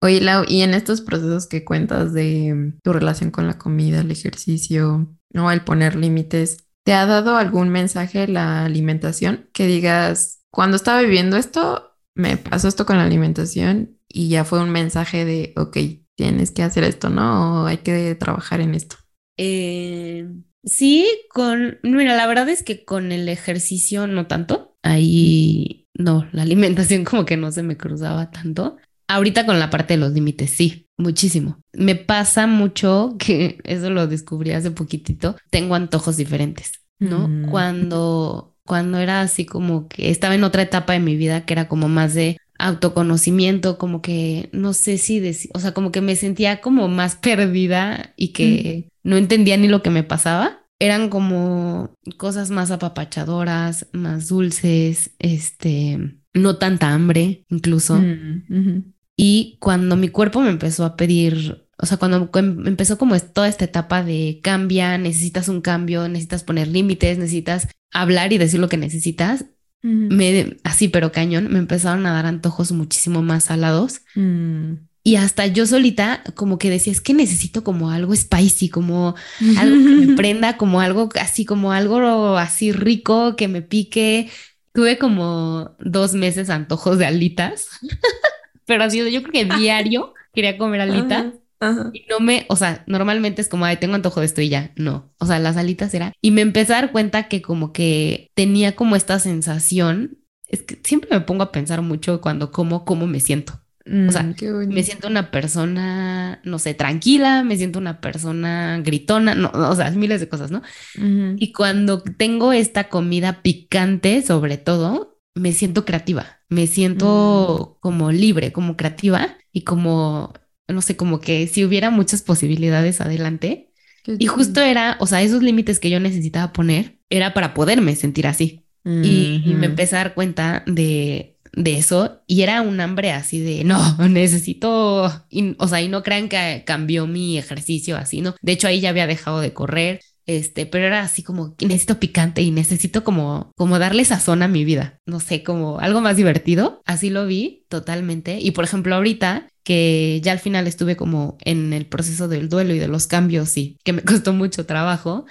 Oye, y en estos procesos que cuentas de tu relación con la comida, el ejercicio, o el poner límites, ¿te ha dado algún mensaje la alimentación que digas, cuando estaba viviendo esto, me pasó esto con la alimentación y ya fue un mensaje de, ok, tienes que hacer esto, ¿no? O hay que trabajar en esto. Eh, sí, con, mira, la verdad es que con el ejercicio no tanto. Ahí no, la alimentación como que no se me cruzaba tanto. Ahorita con la parte de los límites, sí, muchísimo. Me pasa mucho que eso lo descubrí hace poquitito. Tengo antojos diferentes, ¿no? Mm. Cuando, cuando era así como que estaba en otra etapa de mi vida que era como más de autoconocimiento, como que no sé si decir, o sea, como que me sentía como más perdida y que no entendía ni lo que me pasaba. Eran como cosas más apapachadoras, más dulces, este, no tanta hambre incluso. Mm. Y cuando mi cuerpo me empezó a pedir, o sea, cuando em- empezó como toda esta etapa de cambia, necesitas un cambio, necesitas poner límites, necesitas hablar y decir lo que necesitas, me, así pero cañón, me empezaron a dar antojos muchísimo más salados. Mm. Y hasta yo solita como que decía, es que necesito como algo spicy, como algo que me prenda, como algo así, como algo así rico, que me pique. Tuve como dos meses antojos de alitas, pero así yo creo que diario quería comer alitas. Ajá, ajá. Y no me, o sea, normalmente es como, ay, tengo antojo de esto y ya. No, o sea, las alitas era. Y me empecé a dar cuenta que como que tenía como esta sensación. Es que siempre me pongo a pensar mucho cuando como, cómo me siento. O sea, Mm. Me siento una persona, no sé, tranquila, me siento una persona gritona, no, o sea, miles de cosas, ¿no? Y cuando tengo esta comida picante, sobre todo, me siento creativa, me siento como libre, como creativa y como, no sé, como que si hubiera muchas posibilidades adelante. Qué Y justo era, o sea, esos límites que yo necesitaba poner era para poderme sentir así. Y, y me empecé a dar cuenta de, de eso y era un hambre así de, no, necesito, y- o sea, y no crean que cambió mi ejercicio así, ¿no? De hecho, ahí ya había dejado de correr, este, pero era así como, necesito picante y necesito como, como darle sazón a mi vida, no sé, como algo más divertido, así lo vi totalmente. Y por ejemplo, ahorita que ya al final estuve como en el proceso del duelo y de los cambios y que me costó mucho trabajo,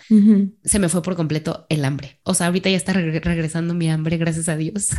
se me fue por completo el hambre. O sea, ahorita ya está regre- regresando mi hambre, gracias a Dios.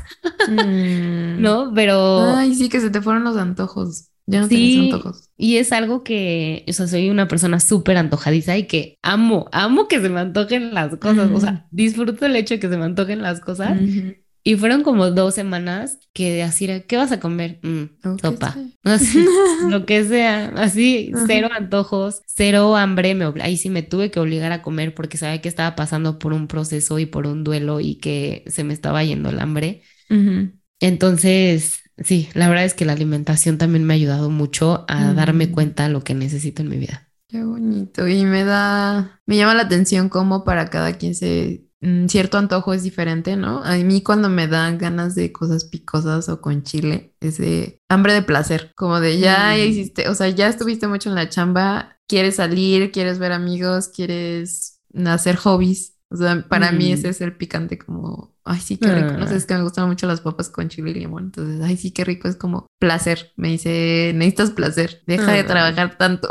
Mm. ¿No? Pero Ay, sí, que se te fueron los antojos. Ya no Sí. antojos. y es algo que, o sea, soy una persona súper antojadiza y que amo, amo que se me antojen las cosas. O sea, disfruto el hecho de que se me antojen las cosas. Ujú. Y fueron como dos semanas que así era, ¿qué vas a comer? Mm, sopa. sí. Así, lo que sea, así, Ajá. cero antojos, cero hambre. Me, ahí sí me tuve que obligar a comer porque sabía que estaba pasando por un proceso y por un duelo y que se me estaba yendo el hambre. Ujú. Entonces, sí, la verdad es que la alimentación también me ha ayudado mucho a darme Mm. cuenta de lo que necesito en mi vida. Qué bonito. Y me da, me llama la atención cómo para cada quien se, cierto antojo es diferente, ¿no? A mí cuando me dan ganas de cosas picosas o con chile, es de hambre de placer, como de ya Mm. hiciste, o sea, ya estuviste mucho en la chamba, quieres salir, quieres ver amigos, quieres hacer hobbies. O sea, para mí Mm. ese es el picante como, ay, sí, qué rico. No sé, Ah. es que me gustan mucho las papas con chile y limón. Entonces, ay, sí, qué rico. Es como placer. Me dice, necesitas placer. Deja de Ah. trabajar tanto.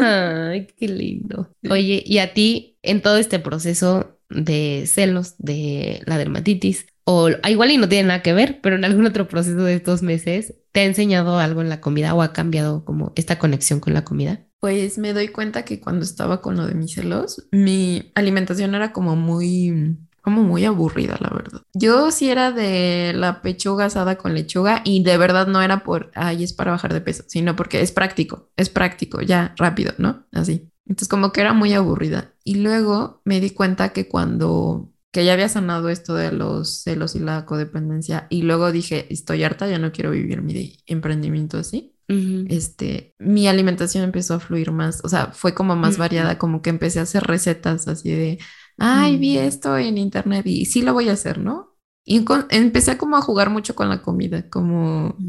Ay, qué lindo. Oye, y a ti, en todo este proceso de celos, de la dermatitis, o ah, igual y no tiene nada que ver, pero en algún otro proceso de estos meses, ¿te ha enseñado algo en la comida o ha cambiado como esta conexión con la comida? Pues me doy cuenta que cuando estaba con lo de mis celos, mi alimentación era como muy, como muy aburrida, la verdad. Yo sí era de la pechuga asada con lechuga y de verdad no era por, ay, es para bajar de peso, sino porque es práctico, es práctico, ya, rápido, ¿no? Así. Entonces como que era muy aburrida. Y luego me di cuenta que cuando, que ya había sanado esto de los celos y la codependencia y luego dije, estoy harta, ya no quiero vivir mi emprendimiento así este, mi alimentación empezó a fluir más, o sea, fue como más variada, como que empecé a hacer recetas así de, ay, vi Mm. esto en internet y sí lo voy a hacer, ¿no? Y con- empecé como a jugar mucho con la comida, como,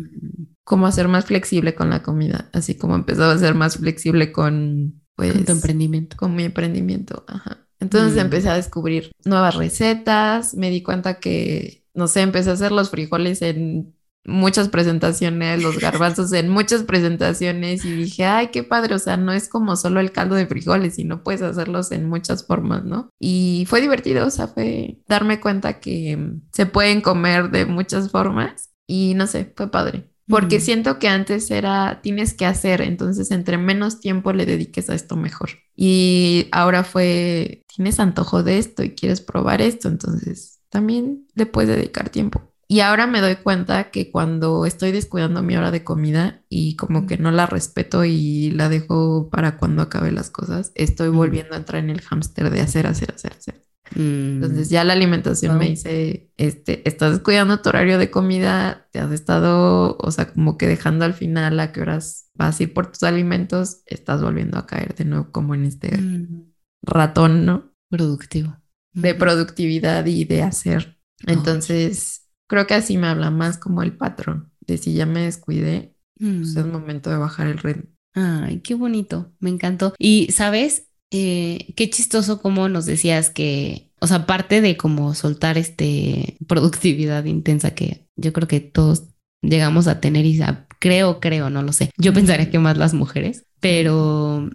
como a ser más flexible con la comida, así como empezaba a ser más flexible con, pues, Con tu emprendimiento. con mi emprendimiento, ajá. Entonces Mm. empecé a descubrir nuevas recetas, me di cuenta que, no sé, empecé a hacer los frijoles en muchas presentaciones, los garbanzos en muchas presentaciones y dije, ay, qué padre, o sea, no es como solo el caldo de frijoles, sino puedes hacerlos en muchas formas, ¿no? Y fue divertido, o sea, fue darme cuenta que se pueden comer de muchas formas y no sé, fue padre. Porque Mm. siento que antes era, tienes que hacer, entonces entre menos tiempo le dediques a esto mejor. Y ahora fue, tienes antojo de esto y quieres probar esto, entonces también le puedes dedicar tiempo. Y ahora me doy cuenta que cuando estoy descuidando mi hora de comida y como que no la respeto y la dejo para cuando acabe las cosas, estoy volviendo a entrar en el hámster de hacer, hacer, hacer, hacer. Mm. Entonces ya la alimentación Wow. me dice, este, estás descuidando tu horario de comida, te has estado, o sea, como que dejando al final a qué horas vas a ir por tus alimentos, estás volviendo a caer de nuevo como en este Mm. ratón, ¿no? productivo. De Mm. productividad y de hacer. Entonces, creo que así me habla más como el patrón, de si ya me descuidé, pues es Mm. momento de bajar el ritmo. Ay, qué bonito, me encantó. Y, ¿sabes? Eh, qué chistoso como nos decías que, o sea, aparte de como soltar este productividad intensa que yo creo que todos llegamos a tener y a- creo, creo, no lo sé. Yo pensaría que más las mujeres, pero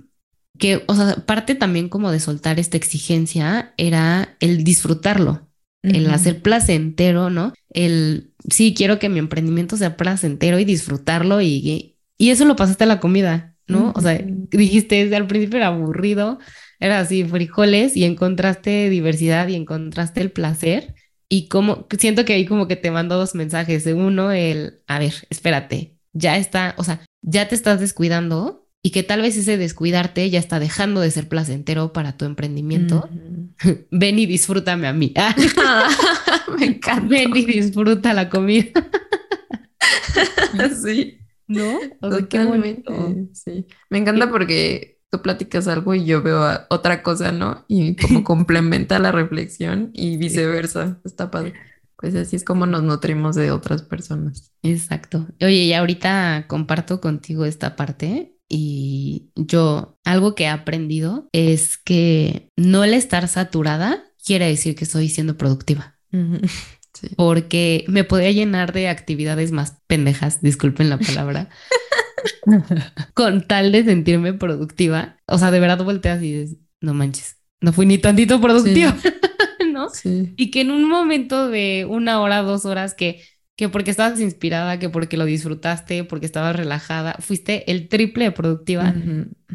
que, o sea, parte también como de soltar esta exigencia era el disfrutarlo, el hacer placentero, ¿no? El, sí, quiero que mi emprendimiento sea placentero y disfrutarlo y, y eso lo pasaste a la comida, ¿no? O sea, dijiste, desde al principio era aburrido, era así, frijoles y encontraste diversidad y encontraste el placer y como, siento que ahí como que te mando dos mensajes. Uno, el, a ver, espérate, ya está, o sea, ya te estás descuidando y que tal vez ese descuidarte ya está dejando de ser placentero para tu emprendimiento. Ven y disfrútame a mí. me encanta. Ven y disfruta la comida. Sí. ¿No? O sea, qué Totalmente, sí. Me encanta porque tú platicas algo y yo veo otra cosa, ¿no? Y como complementa la reflexión y viceversa. Está padre. Pues así es como nos nutrimos de otras personas. Exacto. Oye, y ahorita comparto contigo esta parte y yo algo que he aprendido es que no el estar saturada quiere decir que estoy siendo productiva, Sí. porque me podría llenar de actividades más pendejas, disculpen la palabra, con tal de sentirme productiva. O sea, de verdad volteas y dices, no manches, no fui ni tantito productiva, ¿no? Sí. Y que en un momento de una hora, dos horas, que, que porque estabas inspirada, que porque lo disfrutaste, porque estabas relajada, fuiste el triple de productiva.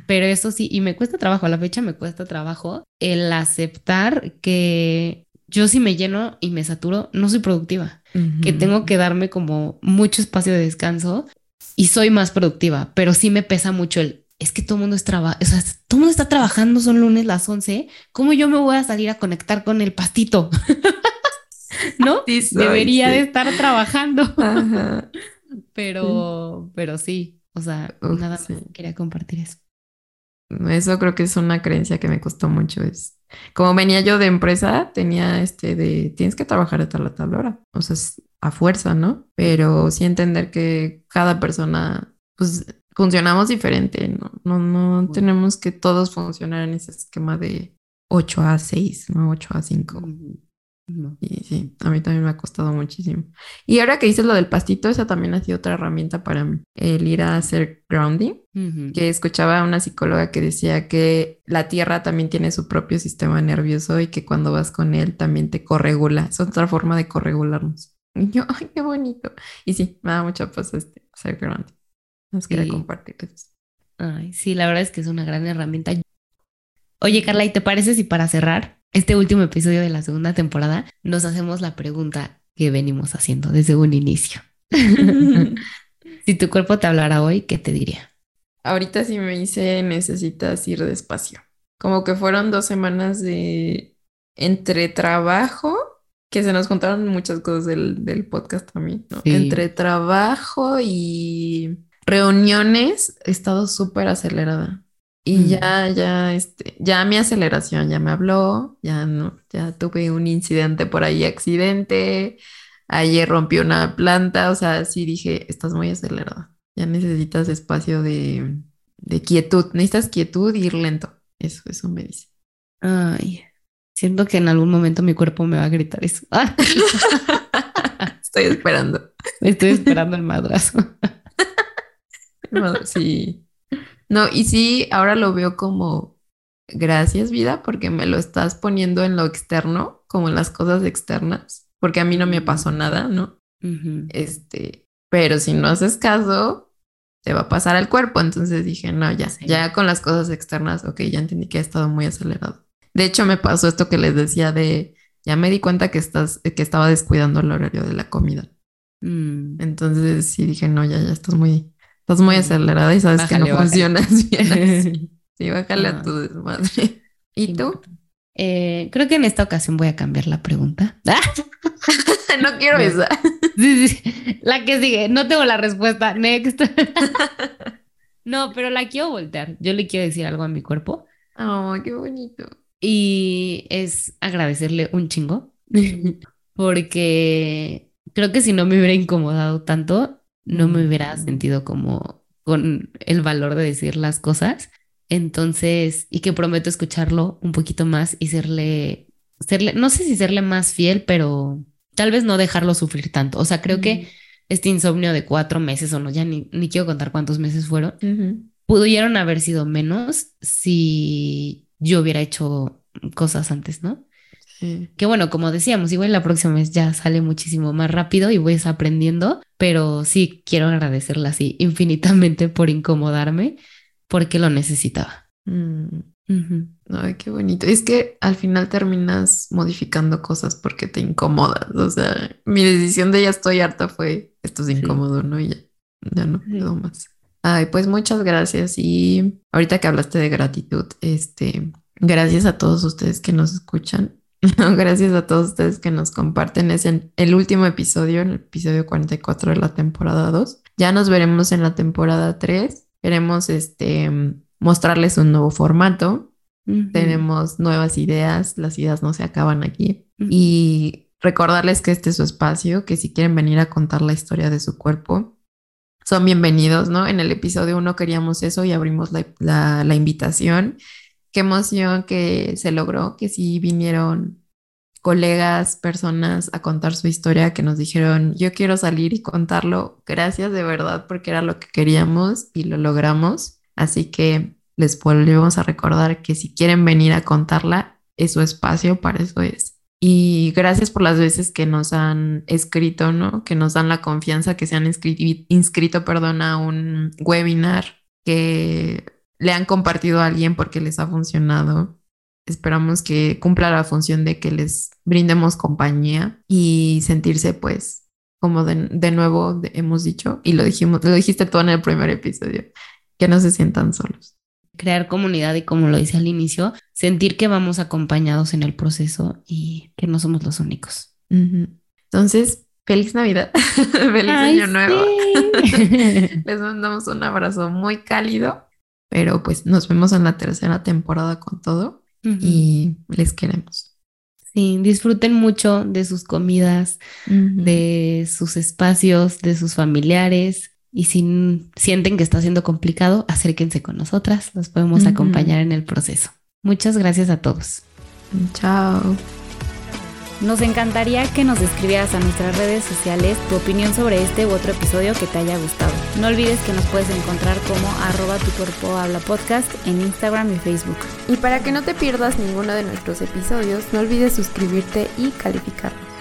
Pero eso sí, y me cuesta trabajo, a la fecha me cuesta trabajo el aceptar que yo si me lleno y me saturo, no soy productiva, que tengo que darme como mucho espacio de descanso y soy más productiva, pero sí me pesa mucho el, es que todo el mundo es traba, o sea, todo mundo está trabajando, son lunes las 11, ¿cómo yo me voy a salir a conectar con el pastito? ¿No? Sí soy, Debería sí. de estar trabajando, Ajá. pero, pero sí, o sea, Uf, nada más sí. quería compartir eso. Eso creo que es una creencia que me costó mucho. Es como venía yo de empresa, tenía este de tienes que trabajar de tal a tal hora. O sea, es a fuerza, ¿no? Pero sí entender que cada persona, pues funcionamos diferente, ¿no? No, no tenemos que todos funcionar en ese esquema de 8 a 6, ¿no? 8 a 5. No. Y sí, a mí también me ha costado muchísimo. Y ahora que dices lo del pastito, esa también ha sido otra herramienta para mí, el ir a hacer grounding que escuchaba a una psicóloga que decía que la tierra también tiene su propio sistema nervioso y que cuando vas con él también te corregula. Es otra forma de corregularnos. Y yo, ay, qué bonito. Y sí, me da mucha paz este hacer grounding. Nos quería Sí. compartir eso. Ay, sí, la verdad es que es una gran herramienta. Oye, Carla, ¿y te parece si para cerrar este último episodio de la segunda temporada nos hacemos la pregunta que venimos haciendo desde un inicio? si tu cuerpo te hablara hoy, ¿qué te diría? Ahorita sí me dice necesitas ir despacio. Como que fueron dos semanas de entre trabajo, que se nos contaron muchas cosas del, del podcast también, ¿no? Sí. Entre trabajo y reuniones, he estado súper acelerada. Y Mm. ya, ya, este, ya mi aceleración ya me habló, ya no, ya tuve un incidente por ahí, accidente, ayer rompí una planta, o sea, sí dije, estás muy acelerada, ya necesitas espacio de, de quietud, necesitas quietud y ir lento, eso, eso me dice. Ay, siento que en algún momento mi cuerpo me va a gritar eso. Ah, Estoy esperando. estoy esperando el madrazo. Sí. No, y sí, ahora lo veo como gracias, vida, porque me lo estás poniendo en lo externo, como en las cosas externas, porque a mí no me pasó nada, ¿no? Este, pero si no haces caso, te va a pasar al cuerpo. Entonces dije, no, ya, Sí. ya con las cosas externas, ok, ya entendí que he estado muy acelerado. De hecho, me pasó esto que les decía de, ya me di cuenta que estás, que estaba descuidando el horario de la comida. Mm. Entonces sí dije, no, ya, ya estás muy, estás muy acelerada y sabes Bájale, que no bájale. funcionas bien así. Sí, bájale Ah. a tu desmadre. ¿Y tú? Eh, creo que en esta ocasión voy a cambiar la pregunta. ¡Ah! no quiero No. esa. Sí, sí. La que sigue. No tengo la respuesta. Next. no, pero la quiero voltear. Yo le quiero decir algo a mi cuerpo Oh, qué bonito. y es agradecerle un chingo porque creo que si no me hubiera incomodado tanto, no me hubiera sentido como con el valor de decir las cosas. Entonces, y que prometo escucharlo un poquito más y serle, serle, no sé si serle más fiel, pero tal vez no dejarlo sufrir tanto. O sea, creo que este insomnio de cuatro meses o no, ya ni, ni quiero contar cuántos meses fueron, pudieron haber sido menos si yo hubiera hecho cosas antes, ¿no? Sí. Que bueno, como decíamos, igual la próxima vez ya sale muchísimo más rápido y voy aprendiendo, pero sí quiero agradecerla así infinitamente por incomodarme porque lo necesitaba. Mm. Ay, qué bonito. Es que al final terminas modificando cosas porque te incomodas. O sea, mi decisión de ya estoy harta fue esto es Sí. incómodo, ¿no? Y ya, ya no Sí. puedo más. Ay, pues muchas gracias. Y ahorita que hablaste de gratitud, este, gracias a todos ustedes que nos escuchan. Gracias a todos ustedes que nos comparten. Es en el último episodio, el episodio 44 de la temporada 2. Ya nos veremos en la temporada 3. Queremos este, mostrarles un nuevo formato. Ujú. Tenemos nuevas ideas, las ideas no se acaban aquí. Ujú. Y recordarles que este es su espacio, que si quieren venir a contar la historia de su cuerpo, son bienvenidos, ¿no? En el episodio 1 queríamos eso y abrimos la, la- la invitación. Qué emoción que se logró, que sí vinieron colegas, personas a contar su historia, que nos dijeron, yo quiero salir y contarlo. Gracias de verdad, porque era lo que queríamos y lo logramos. Así que les volvemos a recordar que si quieren venir a contarla, es su espacio, para eso es. Y gracias por las veces que nos han escrito, ¿no? Que nos dan la confianza, que se han inscrito, inscrito perdón, a un webinar, que le han compartido a alguien porque les ha funcionado. Esperamos que cumpla la función de que les brindemos compañía y sentirse pues como de, de nuevo de- hemos dicho y lo dijimos, lo dijiste tú en el primer episodio, que no se sientan solos. crear comunidad y como lo dice al inicio, sentir que vamos acompañados en el proceso y que no somos los únicos. Entonces, feliz Navidad, feliz Ay, año nuevo. sí. Les mandamos un abrazo muy cálido, pero pues nos vemos en la tercera temporada con todo y les queremos. Sí, disfruten mucho de sus comidas, de sus espacios, de sus familiares. Y si sienten que está siendo complicado, acérquense con nosotras. Los podemos acompañar en el proceso. Muchas gracias a todos. Chao. Nos encantaría que nos escribieras a nuestras redes sociales tu opinión sobre este u otro episodio que te haya gustado. No olvides que nos puedes encontrar como arroba tu cuerpo habla podcast en Instagram y Facebook. Y para que no te pierdas ninguno de nuestros episodios, no olvides suscribirte y calificarnos.